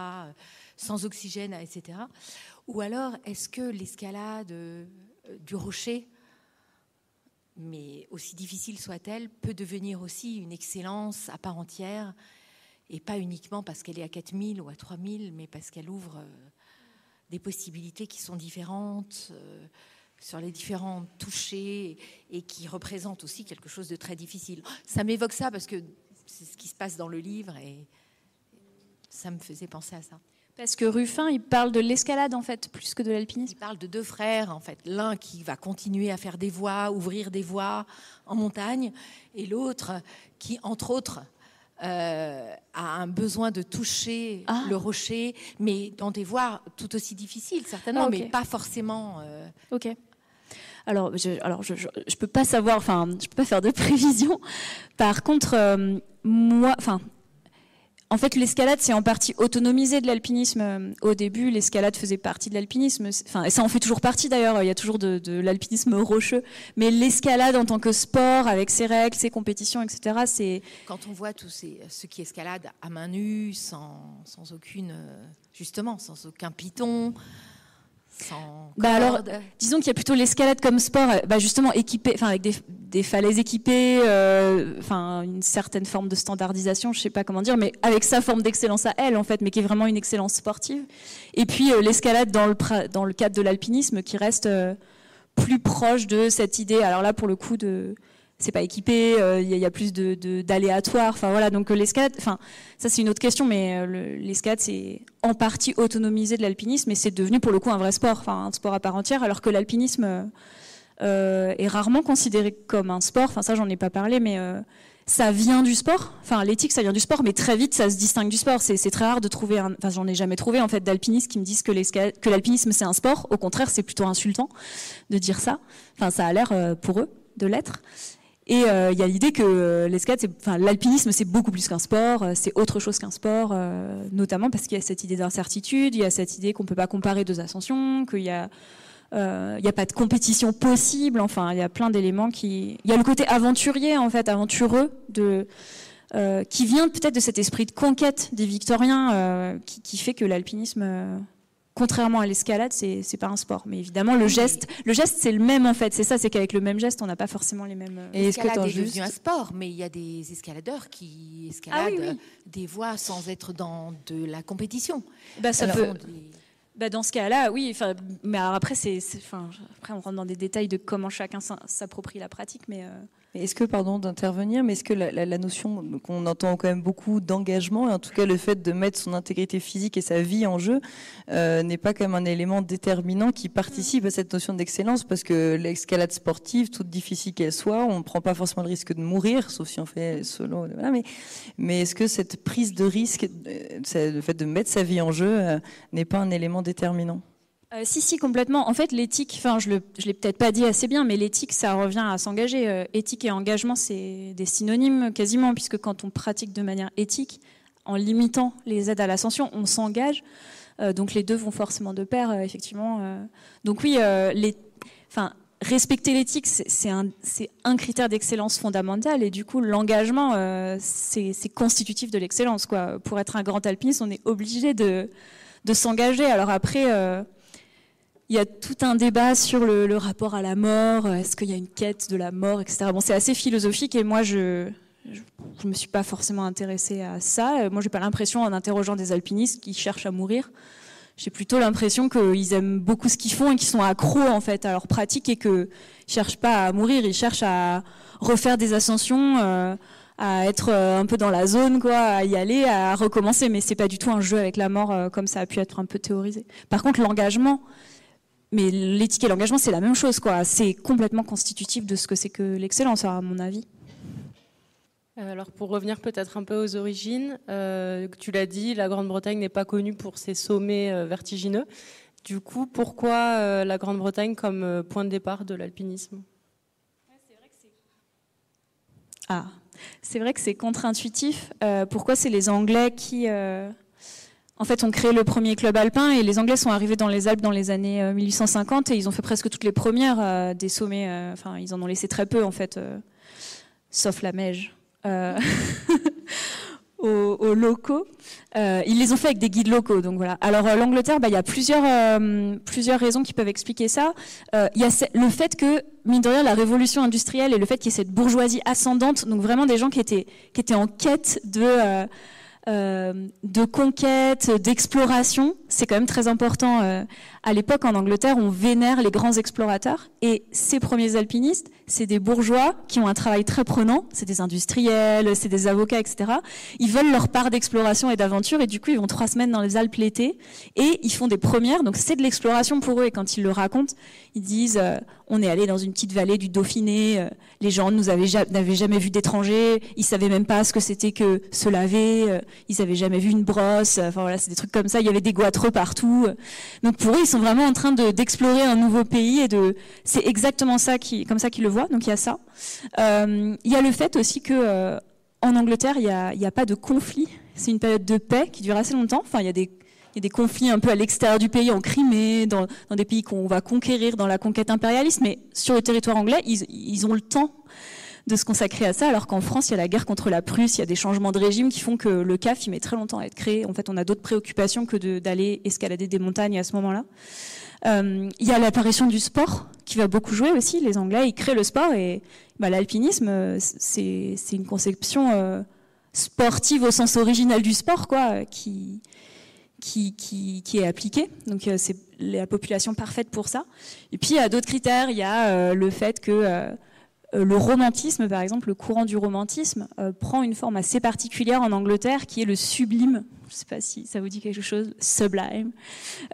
sans oxygène, etc. Ou alors est-ce que l'escalade du rocher mais aussi difficile soit-elle, peut devenir aussi une excellence à part entière, et pas uniquement parce qu'elle est à 4000 ou à 3000, mais parce qu'elle ouvre euh, des possibilités qui sont différentes euh, sur les différents touchés et qui représentent aussi quelque chose de très difficile. Ça m'évoque ça parce que c'est ce qui se passe dans le livre et ça me faisait penser à ça. Parce que Ruffin, il parle de l'escalade en fait, plus que de l'alpinisme. Il parle de deux frères en fait. L'un qui va continuer à faire des voies, ouvrir des voies en montagne, et l'autre qui, entre autres, euh, a un besoin de toucher ah. le rocher, mais dans des voies tout aussi difficiles certainement, ah, mais pas forcément. Euh, ok. Alors, je, alors je, je, peux pas savoir, enfin, je peux pas faire de prévision. Par contre, euh, moi, enfin, en fait, l'escalade, c'est en partie autonomisé de l'alpinisme. Euh, au début, l'escalade faisait partie de l'alpinisme. Enfin, ça en fait toujours partie d'ailleurs. Il y a toujours de, l'alpinisme rocheux. Mais l'escalade en tant que sport, avec ses règles, ses compétitions, etc., c'est. Quand on voit tous ces, ceux qui escaladent à main nue, sans, sans aucune. Euh, justement, sans aucun piton, bah alors, disons qu'il y a plutôt l'escalade comme sport, euh, bah justement équipé, enfin avec des, falaises équipées, euh, enfin une certaine forme de standardisation, je sais pas comment dire, mais avec sa forme d'excellence à elle en fait, mais qui est vraiment une excellence sportive. Et puis euh, l'escalade dans le dans le cadre de l'alpinisme qui reste plus proche de cette idée. Alors là pour le coup de c'est pas équipé, il euh, y, a plus de d'aléatoires. Enfin voilà, donc euh, l'escalade, enfin ça c'est une autre question, mais euh, l'escalade c'est en partie autonomisé de l'alpinisme, et c'est devenu pour le coup un vrai sport, enfin un sport à part entière, alors que l'alpinisme est rarement considéré comme un sport. Enfin ça j'en ai pas parlé, mais ça vient du sport. Enfin, l'éthique, ça vient du sport, mais très vite, ça se distingue du sport. C'est très rare de trouver, enfin, j'en ai jamais trouvé en fait d'alpinistes qui me disent que l'alpinisme c'est un sport. Au contraire, c'est plutôt insultant de dire ça. Enfin, ça a l'air pour eux de l'être. Et euh, il y a l'idée que euh, l'alpinisme, c'est beaucoup plus qu'un sport, euh, c'est autre chose qu'un sport, notamment parce qu'il y a cette idée d'incertitude, il y a cette idée qu'on peut pas comparer deux ascensions, qu'il y a n'y a pas de compétition possible. Enfin, il y a plein d'éléments qui. Il y a le côté aventurier, en fait, aventureux, qui vient peut-être de cet esprit de conquête des Victoriens, qui, fait que l'alpinisme contrairement à l'escalade, c'est c'est pas un sport. Mais évidemment, le geste, le geste c'est le même en fait. C'est ça, c'est qu'avec le même geste, on n'a pas forcément les mêmes. Et est-ce que est devenu un sport, mais il y a des escaladeurs qui escaladent ah des voies sans être dans de la compétition. Bah, ça peut. Bah dans ce cas-là, oui. Mais après, c'est, enfin, après on rentre dans des détails de comment chacun s'approprie la pratique, mais. Euh, est-ce que, pardon d'intervenir, mais est-ce que la, notion qu'on entend quand même beaucoup d'engagement, et en tout cas le fait de mettre son intégrité physique et sa vie en jeu, euh, n'est pas quand même un élément déterminant qui participe à cette notion d'excellence? Parce que l'escalade sportive, toute difficile qu'elle soit, on ne prend pas forcément le risque de mourir, sauf si on fait solo. Mais est-ce que cette prise de risque, euh, le fait de mettre sa vie en jeu, euh, n'est pas un élément déterminant? Euh, si, si, complètement. En fait, l'éthique, enfin, je ne l'ai peut-être pas dit assez bien, mais l'éthique, ça revient à s'engager. Euh, éthique et engagement, c'est des synonymes quasiment, puisque quand on pratique de manière éthique, en limitant les aides à l'ascension, on s'engage. Euh, donc les deux vont forcément de pair, effectivement. Donc oui, enfin, respecter l'éthique, c'est un, critère d'excellence fondamental, et du coup, l'engagement, c'est constitutif de l'excellence. Pour être un grand alpiniste, on est obligé de s'engager. Alors après il y a tout un débat sur le, rapport à la mort. Est-ce qu'il y a une quête de la mort, etc. Bon, c'est assez philosophique et moi, je ne me suis pas forcément intéressée à ça. Moi, j'ai pas l'impression, en interrogeant des alpinistes qui cherchent à mourir, j'ai plutôt l'impression qu'ils aiment beaucoup ce qu'ils font et qu'ils sont accros en fait à leur pratique et qu'ils cherchent pas à mourir, ils cherchent à refaire des ascensions, euh, à être euh, un peu dans la zone, quoi, à y aller, à recommencer. Mais c'est pas du tout un jeu avec la mort euh, comme ça a pu être un peu théorisé. Par contre, l'engagement, mais l'éthique et l'engagement, c'est la même chose, quoi. C'est complètement constitutif de ce que c'est que l'excellence, à mon avis. Alors pour revenir peut-être un peu aux origines, euh, tu l'as dit, la Grande-Bretagne n'est pas connue pour ses sommets euh, vertigineux. Du coup, pourquoi euh, la Grande-Bretagne comme point de départ de l'alpinisme? Ah, c'est vrai que c'est contre-intuitif. pourquoi c'est les Anglais qui, en fait, ont créé le premier club alpin et les Anglais sont arrivés dans les Alpes dans les années 1850 et ils ont fait presque toutes les premières des sommets. Enfin, ils en ont laissé très peu en fait, sauf la Meige. Euh, aux, locaux. Euh, ils les ont fait avec des guides locaux, donc voilà. Alors euh, l'Angleterre, bah, il y a plusieurs plusieurs raisons qui peuvent expliquer ça. Il y a le fait que mine de rien, la révolution industrielle et le fait qu'il y ait cette bourgeoisie ascendante, donc vraiment des gens qui étaient qui étaient en quête de de conquête, d'exploration, c'est quand même très important. à l'époque, en Angleterre, on vénère les grands explorateurs et ces premiers alpinistes, c'est des bourgeois qui ont un travail très prenant, c'est des industriels, c'est des avocats, etc. Ils veulent leur part d'exploration et d'aventure et du coup ils vont trois semaines dans les Alpes l'été et ils font des premières, donc c'est de l'exploration pour eux et quand ils le racontent, ils disent euh, on est allé dans une petite vallée du Dauphiné, euh, les gens nous avaient n'avaient jamais vu d'étrangers, ils savaient même pas ce que c'était que se laver, euh, ils avaient jamais vu une brosse, enfin voilà c'est des trucs comme ça, il y avait des goitreux partout, donc pour eux ils sont vraiment en train d'explorer un nouveau pays et de c'est exactement ça qui comme ça qu'ils le voient donc il y a ça. Euh, il y a le fait aussi que euh, en Angleterre, il n'y a, a, pas de conflit. C'est une période de paix qui dure assez longtemps. Enfin, il y a des, il y a des conflits un peu à l'extérieur du pays, en Crimée, dans, des pays qu'on va conquérir dans la conquête impérialiste, mais sur le territoire anglais, ils, ils ont le temps de se consacrer à ça, alors qu'en France, il y a la guerre contre la Prusse, il y a des changements de régime qui font que le CAF, il met très longtemps à être créé. En fait, on a d'autres préoccupations que d'aller escalader des montagnes à ce moment-là. Euh, il y a l'apparition du sport qui va beaucoup jouer aussi. Les Anglais, ils créent le sport et bah, l'alpinisme, euh, c'est une conception euh, sportive au sens original du sport, quoi, qui, qui, est appliquée. Donc c'est la population parfaite pour ça. Et puis il y a d'autres critères. Il y a le fait que le romantisme, par exemple, le courant du romantisme, prend une forme assez particulière en Angleterre, qui est le sublime je ne sais pas si ça vous dit quelque chose, Sublime,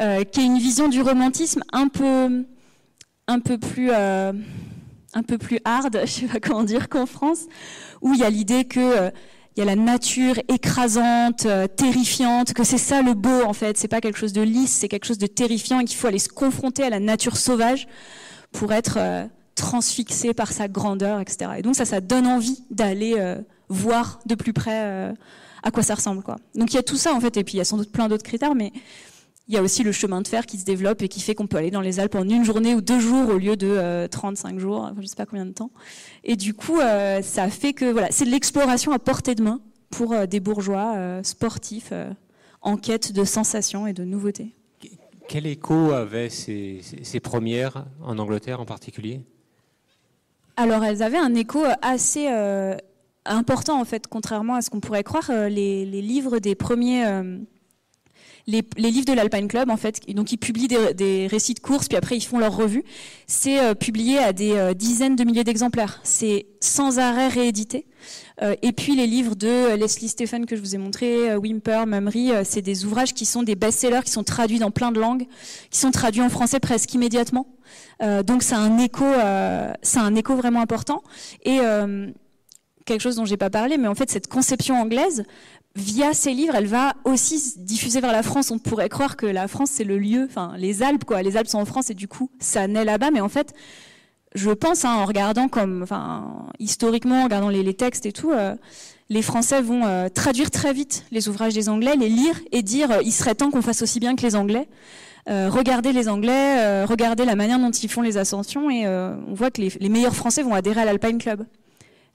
euh, qui est une vision du romantisme un peu, un peu plus, euh, un peu plus hard, je ne sais pas comment dire qu'en France, où il y a l'idée que euh, il y a la nature écrasante, terrifiante, que c'est ça le beau en fait. C'est pas quelque chose de lisse, c'est quelque chose de terrifiant et qu'il faut aller se confronter à la nature sauvage pour être transfixé par sa grandeur, etc. Et donc ça, ça donne envie d'aller voir de plus près à quoi ça ressemble. Quoi. Donc il y a tout ça en fait, et puis il y a sans doute plein d'autres critères, mais il y a aussi le chemin de fer qui se développe et qui fait qu'on peut aller dans les Alpes en une journée ou deux jours au lieu de 35 euh, jours, je ne sais pas combien de temps. Et du coup, euh, ça fait que voilà, c'est de l'exploration à portée de main pour euh, des bourgeois sportifs en quête de sensations et de nouveautés. Quel écho avaient ces, ces premières en Angleterre en particulier? Alors elles avaient un écho assez important en fait, contrairement à ce qu'on pourrait croire. Les, livres des premiers, euh, les, livres de l'Alpine Club en fait, donc ils publient des, récits de courses, puis après ils font leur revue. C'est euh, publié à des dizaines de milliers d'exemplaires. C'est sans arrêt réédité. et puis les livres de Leslie Stephen que je vous ai montré, Wimper, Mummery, c'est des ouvrages qui sont des best-sellers, qui sont traduits dans plein de langues, qui sont traduits en français presque immédiatement. donc c'est un écho, c'est un écho vraiment important. Et quelque chose dont j'ai pas parlé, mais en fait, cette conception anglaise, via ces livres, elle va aussi se diffuser vers la France. On pourrait croire que la France, c'est le lieu, enfin, les Alpes, quoi. Les Alpes sont en France et du coup, ça naît là-bas, mais en fait, je pense, hein, en regardant comme, enfin, historiquement, en regardant les, textes et tout, euh, les Français vont euh, traduire très vite les ouvrages des Anglais, les lire et dire, euh, il serait temps qu'on fasse aussi bien que les Anglais. regardez les Anglais, regardez la manière dont ils font les ascensions et on voit que les meilleurs Français vont adhérer à l'Alpine Club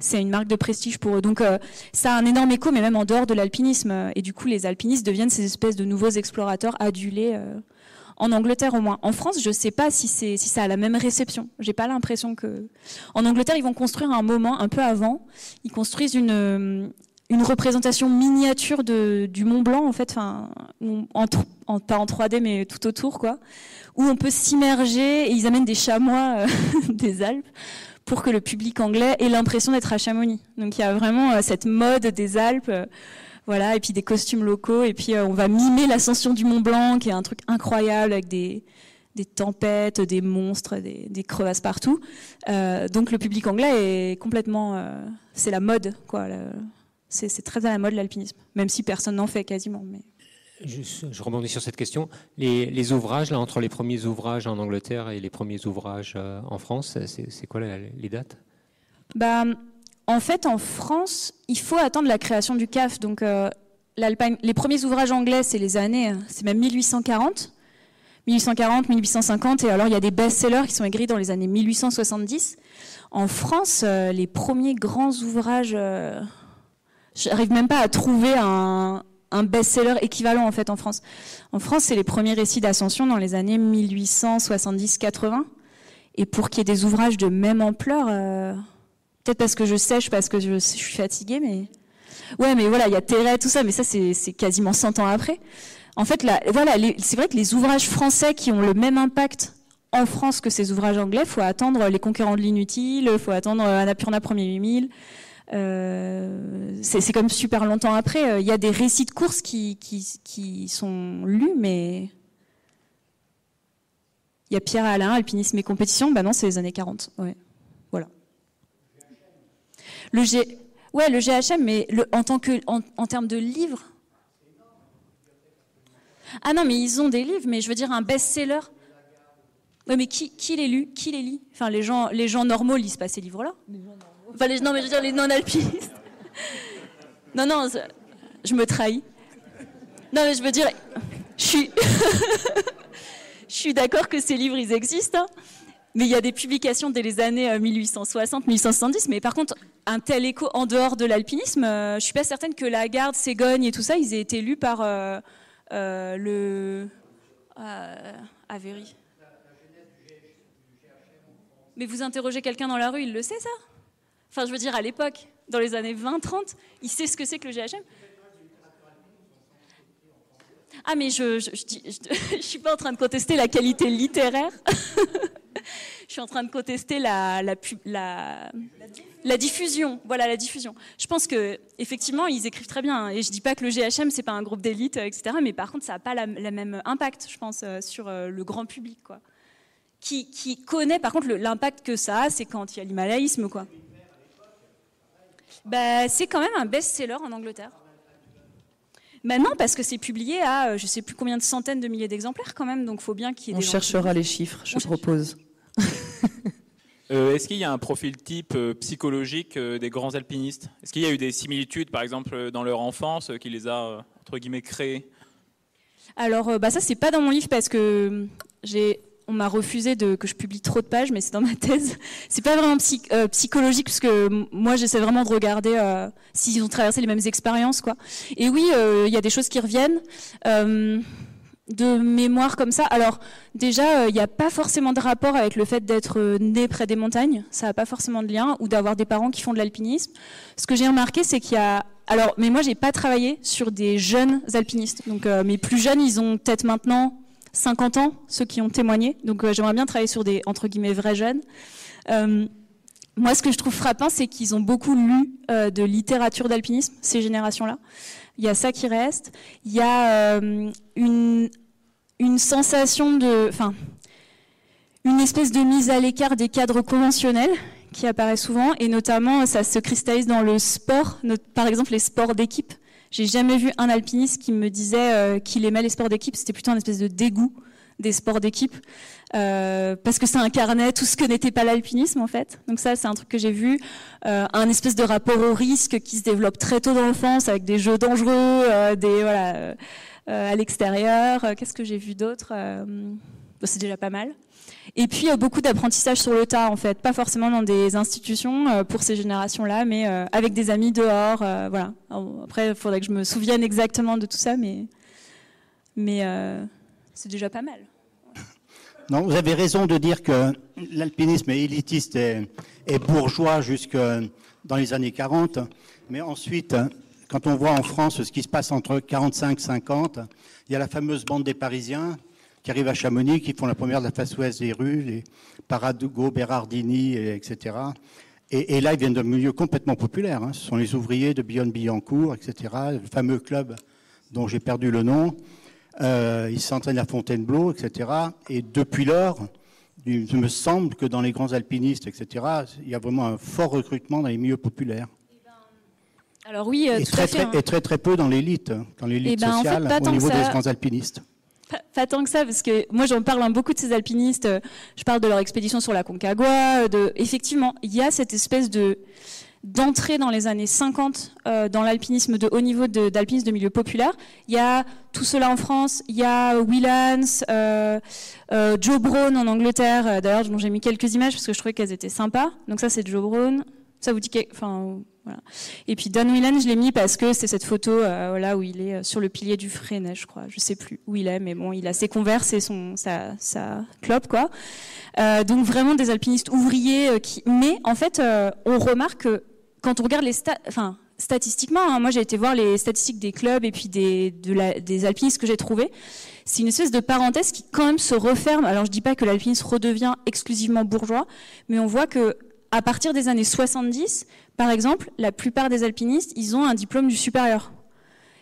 c'est une marque de prestige pour eux. Donc euh, ça a un énorme écho, mais même en dehors de l'alpinisme. Et du coup, les alpinistes deviennent ces espèces de nouveaux explorateurs adulés. Euh, en Angleterre au moins. En France, je ne sais pas si, si ça a la même réception. J'ai pas l'impression que. En Angleterre, ils vont construire un moment un peu avant. Ils construisent une, une représentation miniature de, du Mont Blanc, en fait, en, pas en 3D, mais tout autour, quoi, où on peut s'immerger et ils amènent des chamois euh, des Alpes pour que le public anglais ait l'impression d'être à Chamonix. Donc il y a vraiment euh, cette mode des Alpes, euh, voilà, et puis des costumes locaux, et puis on va mimer l'ascension du Mont Blanc, qui est un truc incroyable avec des, tempêtes, des monstres, des, crevasses partout. donc le public anglais est complètement, c'est la mode, quoi. c'est très à la mode l'alpinisme, même si personne n'en fait quasiment. Je, rebondis sur cette question. Les, ouvrages, là, entre les premiers ouvrages en Angleterre et les premiers ouvrages euh, en France, c'est quoi les dates? Bah, En fait, en France, il faut attendre la création du CAF. Donc, euh, les premiers ouvrages anglais, c'est les années, c'est même 1840. 1840, 1850, et alors il y a des best-sellers qui sont écrits dans les années 1870. En France, euh, les premiers grands ouvrages, j'arrive même pas à trouver un, un best-seller équivalent en fait en France. En France, c'est les premiers récits d'ascension dans les années 1870-80. Et pour qu'il y ait des ouvrages de même ampleur, euh, peut-être parce que je sèche, parce que je, suis fatiguée, mais ouais, mais voilà, il y a Terret, tout ça, mais ça c'est quasiment 100 ans après. En fait, là, voilà, c'est vrai que les ouvrages français qui ont le même impact en France que ces ouvrages anglais, faut attendre les conquérants de l'inutile, faut attendre Annapurna premier 8000. Euh, c'est comme super longtemps après. Euh, il y a des récits de courses qui, sont lus, mais il y a Pierre Alain, alpinisme et compétition. Bah non, c'est les années 40. Ouais. Voilà. Le G, ouais, le GHM, mais en tant que, en, termes de livres. Ah non, mais ils ont des livres, mais je veux dire un best-seller. Ouais, mais qui, les lit Qui les lit? Enfin, les gens, les gens normaux lisent pas ces livres-là non, mais je veux dire les non-alpinistes. Non, non, je me trahis. Non, mais je veux dire, je suis, je suis d'accord que ces livres, ils existent. Hein. Mais il y a des publications dès les années 1860, euh, 1870. Mais par contre, un tel écho en dehors de l'alpinisme, euh, je suis pas certaine que la garde, Ségogne et tout ça, ils aient été lus par euh, le Avery. Mais vous interrogez quelqu'un dans la rue, il le sait ça? Enfin, je veux dire, à l'époque, dans les années 20-30, il sait ce que c'est que le GHM. Ah, mais je ne suis pas en train de contester la qualité littéraire. je suis en train de contester la, la, la, diffusion. Voilà, la diffusion. Je pense que effectivement, ils écrivent très bien. Et je dis pas que le GHM, c'est pas un groupe d'élite, etc. Mais par contre, ça n'a pas la, même impact, je pense, euh, sur euh, le grand public. Quoi. Qui, qui connaît, par contre, l'impact que ça a, c'est quand il y a l'himalaïsme. quoi. Bah, c'est quand même un best-seller en Angleterre. Bah non, parce que c'est publié à euh, je ne sais plus combien de centaines de milliers d'exemplaires quand même, donc il faut bien qu'il y ait On cherchera les chiffres, je propose. Euh, est-ce qu'il y a un profil type euh, psychologique des grands alpinistes? Est-ce qu'il y a eu des similitudes, par exemple, dans leur enfance, qui les a, entre guillemets, créés? Alors, bah ça, c'est pas dans mon livre parce que j'ai on m'a refusé de, que je publie trop de pages, mais c'est dans ma thèse. C'est pas vraiment euh, psychologique, parce que moi, j'essaie vraiment de regarder euh, s'ils ont traversé les mêmes expériences, quoi. Et oui, euh, il y a des choses qui reviennent de mémoire comme ça. Alors, déjà, il n'y a pas forcément de rapport avec le fait d'être né près des montagnes. Ça n'a pas forcément de lien, ou d'avoir des parents qui font de l'alpinisme. Ce que j'ai remarqué, c'est qu'il y a alors, mais moi, j'ai pas travaillé sur des jeunes alpinistes. Donc, mes plus jeunes, ils ont peut-être maintenant 50 ans, ceux qui ont témoigné. Donc euh, j'aimerais bien travailler sur des, entre guillemets, vrais jeunes. Euh, moi, ce que je trouve frappant, c'est qu'ils ont beaucoup lu euh, de littérature d'alpinisme, ces générations-là. Il y a ça qui reste. Il y a une, une sensation de... Enfin, une espèce de mise à l'écart des cadres conventionnels qui apparaît souvent, et notamment ça se cristallise dans le sport, par exemple les sports d'équipe. J'ai jamais vu un alpiniste qui me disait euh, qu'il aimait les sports d'équipe. C'était plutôt un espèce de dégoût des sports d'équipe euh, parce que ça incarnait tout ce que n'était pas l'alpinisme en fait. Donc ça c'est un truc que j'ai vu, euh, un espèce de rapport au risque qui se développe très tôt dans l'enfance avec des jeux dangereux, des voilà à l'extérieur. Qu'est-ce que j'ai vu d'autre C'est déjà pas mal. Et puis beaucoup d'apprentissage sur le tas en fait, pas forcément dans des institutions euh, pour ces générations-là, mais euh, avec des amis dehors. Euh, voilà. après, il faudrait que je me souvienne exactement de tout ça, mais c'est déjà pas mal. Non, vous avez raison de dire que l'alpinisme est élitiste et, bourgeois jusque dans les années 40, mais ensuite quand on voit en France ce qui se passe entre 45 et 50, il y a la fameuse bande des Parisiens qui arrivent à Chamonix, qui font la première de la face ouest des rues, les Paradugo, Bérardini, etc. Et, là, ils viennent d'un milieu complètement populaire. Hein. Ce sont les ouvriers de Billon-Billancourt, etc. Le fameux club dont j'ai perdu le nom. Euh, ils s'entraînent à Fontainebleau, etc. Et depuis lors, il me semble que dans les grands alpinistes, etc., il y a vraiment un fort recrutement dans les milieux populaires. Alors oui, euh, et, très, fait, hein. et très très peu dans l'élite, hein, dans l'élite ben, sociale au niveau des grands alpinistes. Pas, tant que ça, parce que moi j'en parle beaucoup de ces alpinistes. Euh, je parle de leur expédition sur la Concagua. De... Effectivement, il y a cette espèce de d'entrée dans les années 50 euh, dans l'alpinisme de haut niveau d'alpinisme de, milieu populaire. Il y a tout cela en France, il y a Willans, euh, euh, Joe Brown en Angleterre, d'ailleurs j'ai mis quelques images parce que je trouvais qu'elles étaient sympas. Donc ça c'est Joe Brown. Ça vous dit enfin Et puis Don Whelan, je l'ai mis parce que c'est cette photo euh, là où il est sur le pilier du Freinet, je crois. Je sais plus où il est, mais bon, il a ses converses et son sa, sa clope quoi. Euh, donc vraiment des alpinistes ouvriers. Mais en fait, on remarque que quand on regarde les stats, enfin statistiquement, hein, moi j'ai été voir les statistiques des clubs et puis des, des alpinistes que j'ai trouvés. C'est une espèce de parenthèse qui quand même se referme. Alors je dis pas que l'alpinisme redevient exclusivement bourgeois, mais on voit que à partir des années 70, par exemple, la plupart des alpinistes, ils ont un diplôme du supérieur.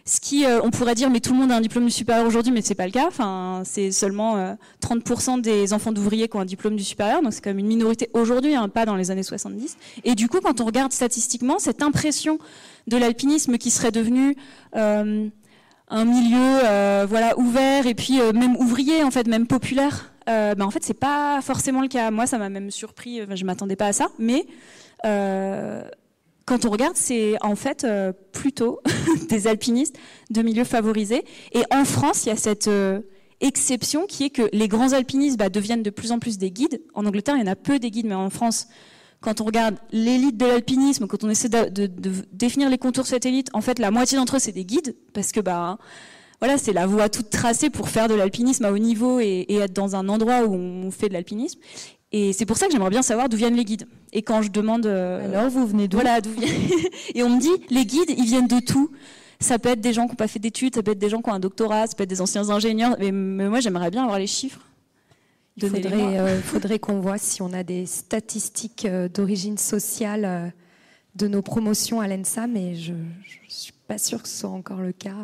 Ce qui, euh, on pourrait dire, mais tout le monde a un diplôme du supérieur aujourd'hui, mais c'est pas le cas. Enfin, c'est seulement 30% euh, des enfants d'ouvriers qui ont un diplôme du supérieur, donc c'est quand même une minorité aujourd'hui, hein, pas dans les années 70. Et du coup, quand on regarde statistiquement, cette impression de l'alpinisme qui serait devenu euh, un milieu, voilà, ouvert et puis même ouvrier, en fait, même populaire, ben en fait, c'est pas forcément le cas. Moi, ça m'a même surpris. je m'attendais pas à ça, mais quand on regarde, c'est en fait euh, plutôt des alpinistes de milieux favorisés. Et en France, il y a cette euh, exception qui est que les grands alpinistes bah, deviennent de plus en plus des guides. En Angleterre, il y en a peu des guides, mais en France, quand on regarde l'élite de l'alpinisme, quand on essaie de, définir les contours de cette élite, en fait, la moitié d'entre eux, c'est des guides, parce que bah, voilà, c'est la voie toute tracée pour faire de l'alpinisme à haut niveau et, et, être dans un endroit où on fait de l'alpinisme. Et c'est pour ça que j'aimerais bien savoir d'où viennent les guides. Et quand je demande... Euh, Alors, vous venez d'où? Voilà, d'où Et on me dit, les guides, ils viennent de tout. Ça peut être des gens qui n'ont pas fait d'études, ça peut être des gens qui ont un doctorat, ça peut être des anciens ingénieurs. Mais, moi, j'aimerais bien avoir les chiffres. Il faudrait, euh, faudrait qu'on voit si on a des statistiques euh, d'origine sociale de nos promotions à l'ENSA, mais je ne suis pas sûre que ce soit encore le cas.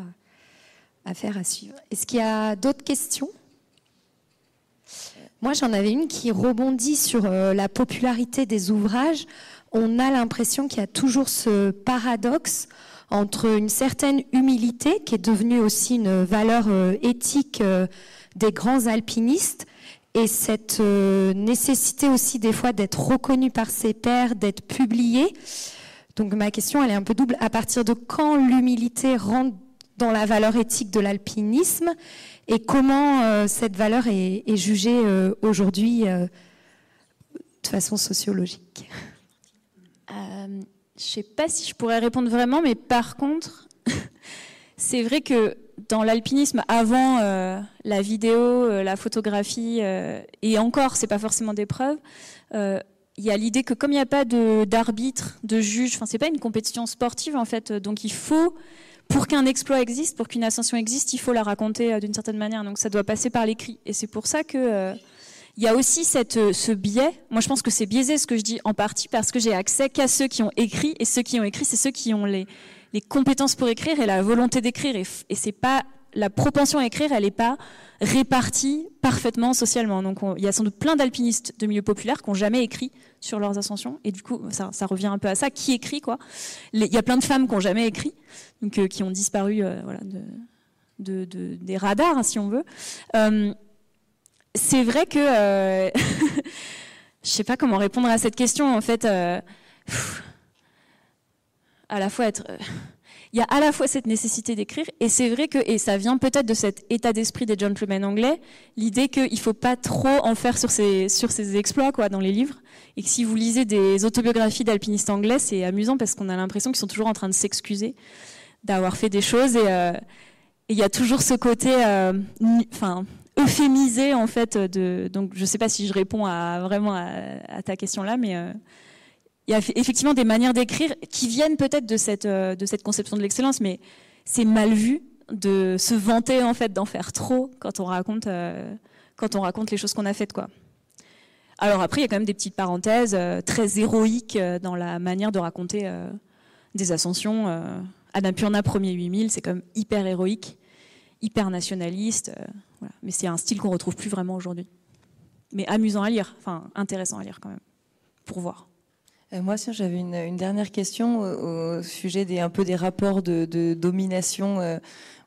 Affaire à suivre. Est-ce qu'il y a d'autres questions? Moi, j'en avais une qui rebondit sur euh, la popularité des ouvrages. On a l'impression qu'il y a toujours ce paradoxe entre une certaine humilité, qui est devenue aussi une valeur euh, éthique euh, des grands alpinistes, et cette nécessité aussi des fois d'être reconnu par ses pairs, d'être publié. Donc ma question, elle est un peu double. À partir de quand l'humilité rentre dans la valeur éthique de l'alpinisme? Et comment euh, cette valeur est, jugée euh, aujourd'hui euh, de façon sociologique? Je ne sais pas si je pourrais répondre vraiment, mais par contre, c'est vrai que dans l'alpinisme, avant la vidéo, la photographie, et encore, c'est pas forcément des preuves, il y a l'idée que comme il n'y a pas d'arbitre, de, de juge, enfin c'est pas une compétition sportive en fait, donc il faut pour qu'un exploit existe, pour qu'une ascension existe, il faut la raconter euh, d'une certaine manière. Donc ça doit passer par l'écrit. Et c'est pour ça que euh, il y a aussi cette, euh, ce biais. Moi, je pense que c'est biaisé ce que je dis en partie parce que j'ai accès qu'à ceux qui ont écrit et ceux qui ont écrit, c'est ceux qui ont les, compétences pour écrire et la volonté d'écrire. Et c'est pas la propension à écrire, elle n'est pas répartie parfaitement socialement. Donc il y a sans doute plein d'alpinistes de milieu populaire qui n'ont jamais écrit sur leurs ascensions. Et du coup, ça, revient un peu à ça. Qui écrit quoi? Il y a plein de femmes qui n'ont jamais écrit, euh, qui ont disparu euh, des radars, si on veut. Euh, c'est vrai que je ne sais pas comment répondre à cette question. En fait, à la fois être il y a à la fois cette nécessité d'écrire, et c'est vrai que, et ça vient peut-être de cet état d'esprit des gentlemen anglais, l'idée qu'il ne faut pas trop en faire sur ses, sur ses exploits quoi, dans les livres, et que si vous lisez des autobiographies d'alpinistes anglais, c'est amusant parce qu'on a l'impression qu'ils sont toujours en train de s'excuser d'avoir fait des choses, et euh, il y a toujours ce côté, euh, euphémisé en fait. De, donc je ne sais pas si je réponds à, vraiment à, ta question là, mais euh, il y a effectivement des manières d'écrire qui viennent peut-être de cette, de cette conception de l'excellence, mais c'est mal vu de se vanter en fait d'en faire trop quand on raconte, raconte les choses qu'on a faites quoi. Alors après, il y a quand même des petites parenthèses très héroïques dans la manière de raconter des ascensions. Annapurna premier 8000, c'est quand même hyper héroïque, hyper nationaliste. Mais c'est un style qu'on retrouve plus vraiment aujourd'hui mais amusant à lire, enfin intéressant à lire quand même, pour voir. Euh, moi, j'avais une, dernière question au, sujet des peu des rapports de, domination, euh,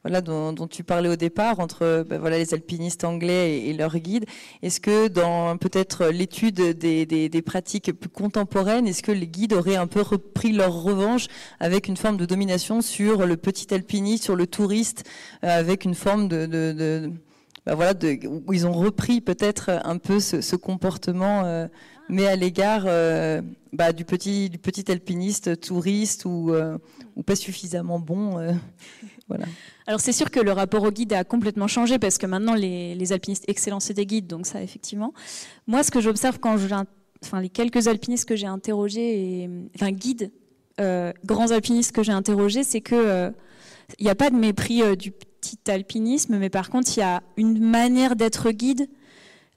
voilà, dont, tu parlais au départ entre ben, voilà les alpinistes anglais et, leurs guides. Est-ce que dans peut-être l'étude des, pratiques plus contemporaines, est-ce que les guides auraient un peu repris leur revanche avec une forme de domination sur le petit alpiniste, sur le touriste, euh, avec une forme de bah voilà, où ils ont repris peut-être un peu ce, comportement, mais à l'égard euh, bah, du, petit, alpiniste touriste ou, euh, pas suffisamment bon. voilà. Alors c'est sûr que le rapport au guide a complètement changé parce que maintenant les, les alpinistes excellents c'est des guides, donc ça effectivement. Moi ce que j'observe quand je, enfin les quelques alpinistes que j'ai interrogés, et, enfin guides, grands alpinistes que j'ai interrogés, c'est que il n'y a pas de mépris du petit alpinisme, mais par contre, il y a une manière d'être guide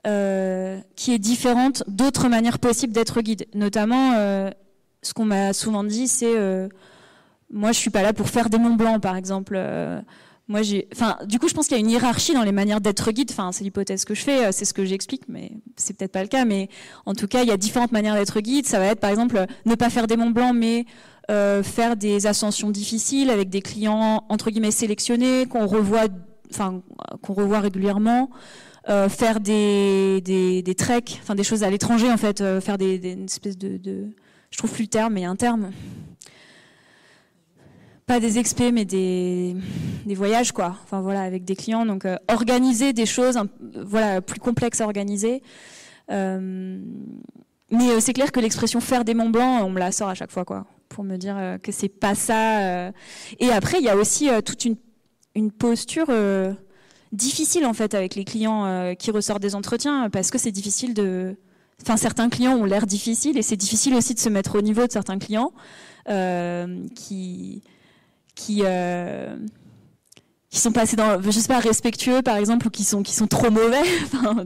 euh, qui est différente d'autres manières possibles d'être guide. Notamment, euh, ce qu'on m'a souvent dit, c'est euh, moi, je suis pas là pour faire des Monts Blancs, par exemple. moi, du coup, je pense qu'il y a une hiérarchie dans les manières d'être guide. Enfin, c'est l'hypothèse que je fais, c'est ce que j'explique, mais c'est peut-être pas le cas. Mais en tout cas, il y a différentes manières d'être guide. Ça va être, par exemple, ne pas faire des Monts Blancs, mais faire des ascensions difficiles avec des clients entre guillemets sélectionnés qu'on revoit, qu'on revoit régulièrement. Euh, faire des, des, treks, enfin des choses à l'étranger en fait, euh, faire des, des une espèce de, de, je trouve plus le terme, mais un terme, pas des expés, mais des, des voyages quoi. Enfin voilà, avec des clients, donc organiser des choses, voilà, plus complexes à organiser. mais c'est clair que l'expression faire des Monts Blancs, on me la sort à chaque fois quoi pour me dire euh, que c'est pas ça. Euh. Et après, il y a aussi euh, toute une, une posture difficile en fait avec les clients qui ressortent des entretiens parce que c'est difficile de. Enfin, certains clients ont l'air difficiles et c'est difficile aussi de se mettre au niveau de certains clients qui qui qui sont passés dans, je sais pas, respectueux par exemple, ou qui sont qui sont trop mauvais. enfin,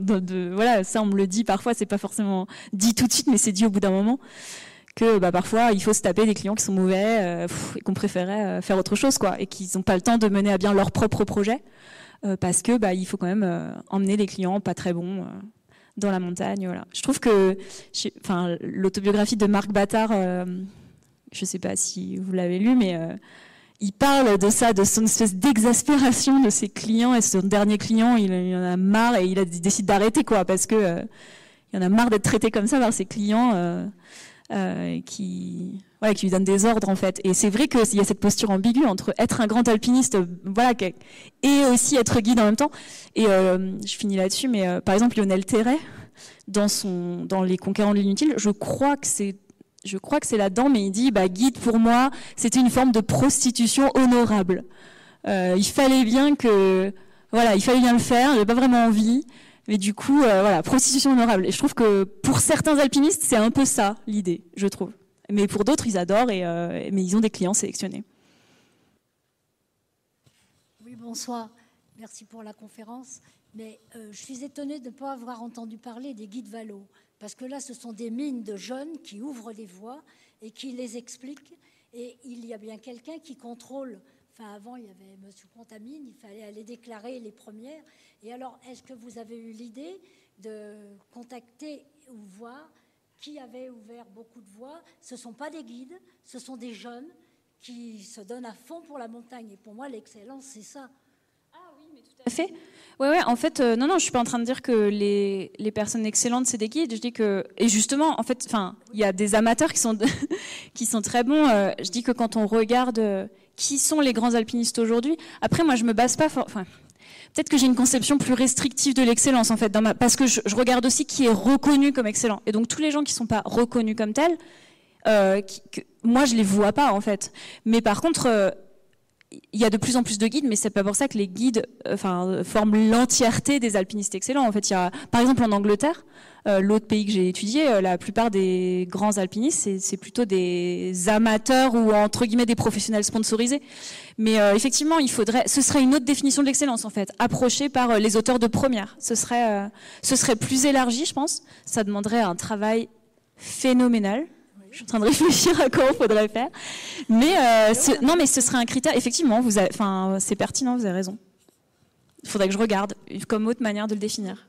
voilà, ça on me le dit parfois, c'est pas forcément dit tout de suite, mais c'est dit au bout d'un moment que bah, parfois il faut se taper des clients qui sont mauvais euh, et qu'on préférait euh, faire autre chose quoi et qu'ils n'ont pas le temps de mener à bien leur propre projet euh, parce que bah, il faut quand même emmener les clients pas très bons dans la montagne voilà je trouve que enfin l'autobiographie de Marc Battard je sais pas si vous l'avez lu mais il parle de ça, de son espèce d'exaspération de ses clients et son dernier client, il, en a marre et il, décide d'arrêter quoi, parce que il en a marre d'être traité comme ça par ses clients. Euh, qui voilà, qui lui donne des ordres en fait. Et c'est vrai qu'il y a cette posture ambiguë entre être un grand alpiniste, voilà, et aussi être guide en même temps. Et euh, je finis là-dessus, mais euh, par exemple Lionel Terret, dans son, dans les Conquérants de l'inutile, je crois que c'est je crois que c'est là-dedans, mais il dit bah, guide pour moi, c'était une forme de prostitution honorable. Euh, il fallait bien que, voilà, il fallait bien le faire. J'avais pas vraiment envie, mais du coup, euh, voilà, prostitution honorable. Et je trouve que pour certains alpinistes, c'est un peu ça l'idée, je trouve. Mais pour d'autres, ils adorent, et, euh, mais ils ont des clients sélectionnés. Oui, bonsoir. Merci pour la conférence. Mais euh, je suis étonnée de ne pas avoir entendu parler des guides Valo. Parce que là, ce sont des mines de jeunes qui ouvrent les voies et qui les expliquent. Et il y a bien quelqu'un qui contrôle Enfin, avant, il y avait Monsieur Contamine, il fallait aller déclarer les premières. Et alors, est-ce que vous avez eu l'idée de contacter ou voir qui avait ouvert beaucoup de voies? Ce ne sont pas des guides, ce sont des jeunes qui se donnent à fond pour la montagne. Et pour moi, l'excellence, c'est ça. Ah oui, mais tout à fait. Ouais, ouais, en fait, euh, non, non, je suis pas en train de dire que les, les personnes excellentes, c'est des guides. Je dis que, et justement, en fait, enfin, il y a des amateurs qui sont, qui sont très bons. Euh, je dis que quand on regarde qui sont les grands alpinistes aujourd'hui. Après, moi, je me base pas. Peut-être que j'ai une conception plus restrictive de l'excellence en fait, dans ma... parce que je, regarde aussi qui est reconnu comme excellent. Et donc tous les gens qui sont pas reconnus comme tels, euh, moi je les vois pas en fait. Mais par contre, euh, il y a de plus en plus de guides, mais c'est pas pour ça que les guides euh, enfin, forment l'entièreté des alpinistes excellents. En fait, il y a, par exemple, en Angleterre, euh, l'autre pays que j'ai étudié, euh, la plupart des grands alpinistes, c'est plutôt des amateurs ou entre guillemets des professionnels sponsorisés. Mais effectivement, il faudrait, ce serait une autre définition de l'excellence en fait, approchée par les auteurs de première. Ce serait, ce serait plus élargi, je pense. Ça demanderait un travail phénoménal je suis en train de réfléchir à comment il faudrait faire. Mais euh, non, mais ce serait un critère. Effectivement, vous enfin, c'est pertinent, vous avez raison. Il faudrait que je regarde comme autre manière de le définir.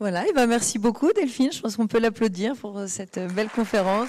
Voilà, et ben merci beaucoup Delphine. Je pense qu'on peut l'applaudir pour cette belle conférence.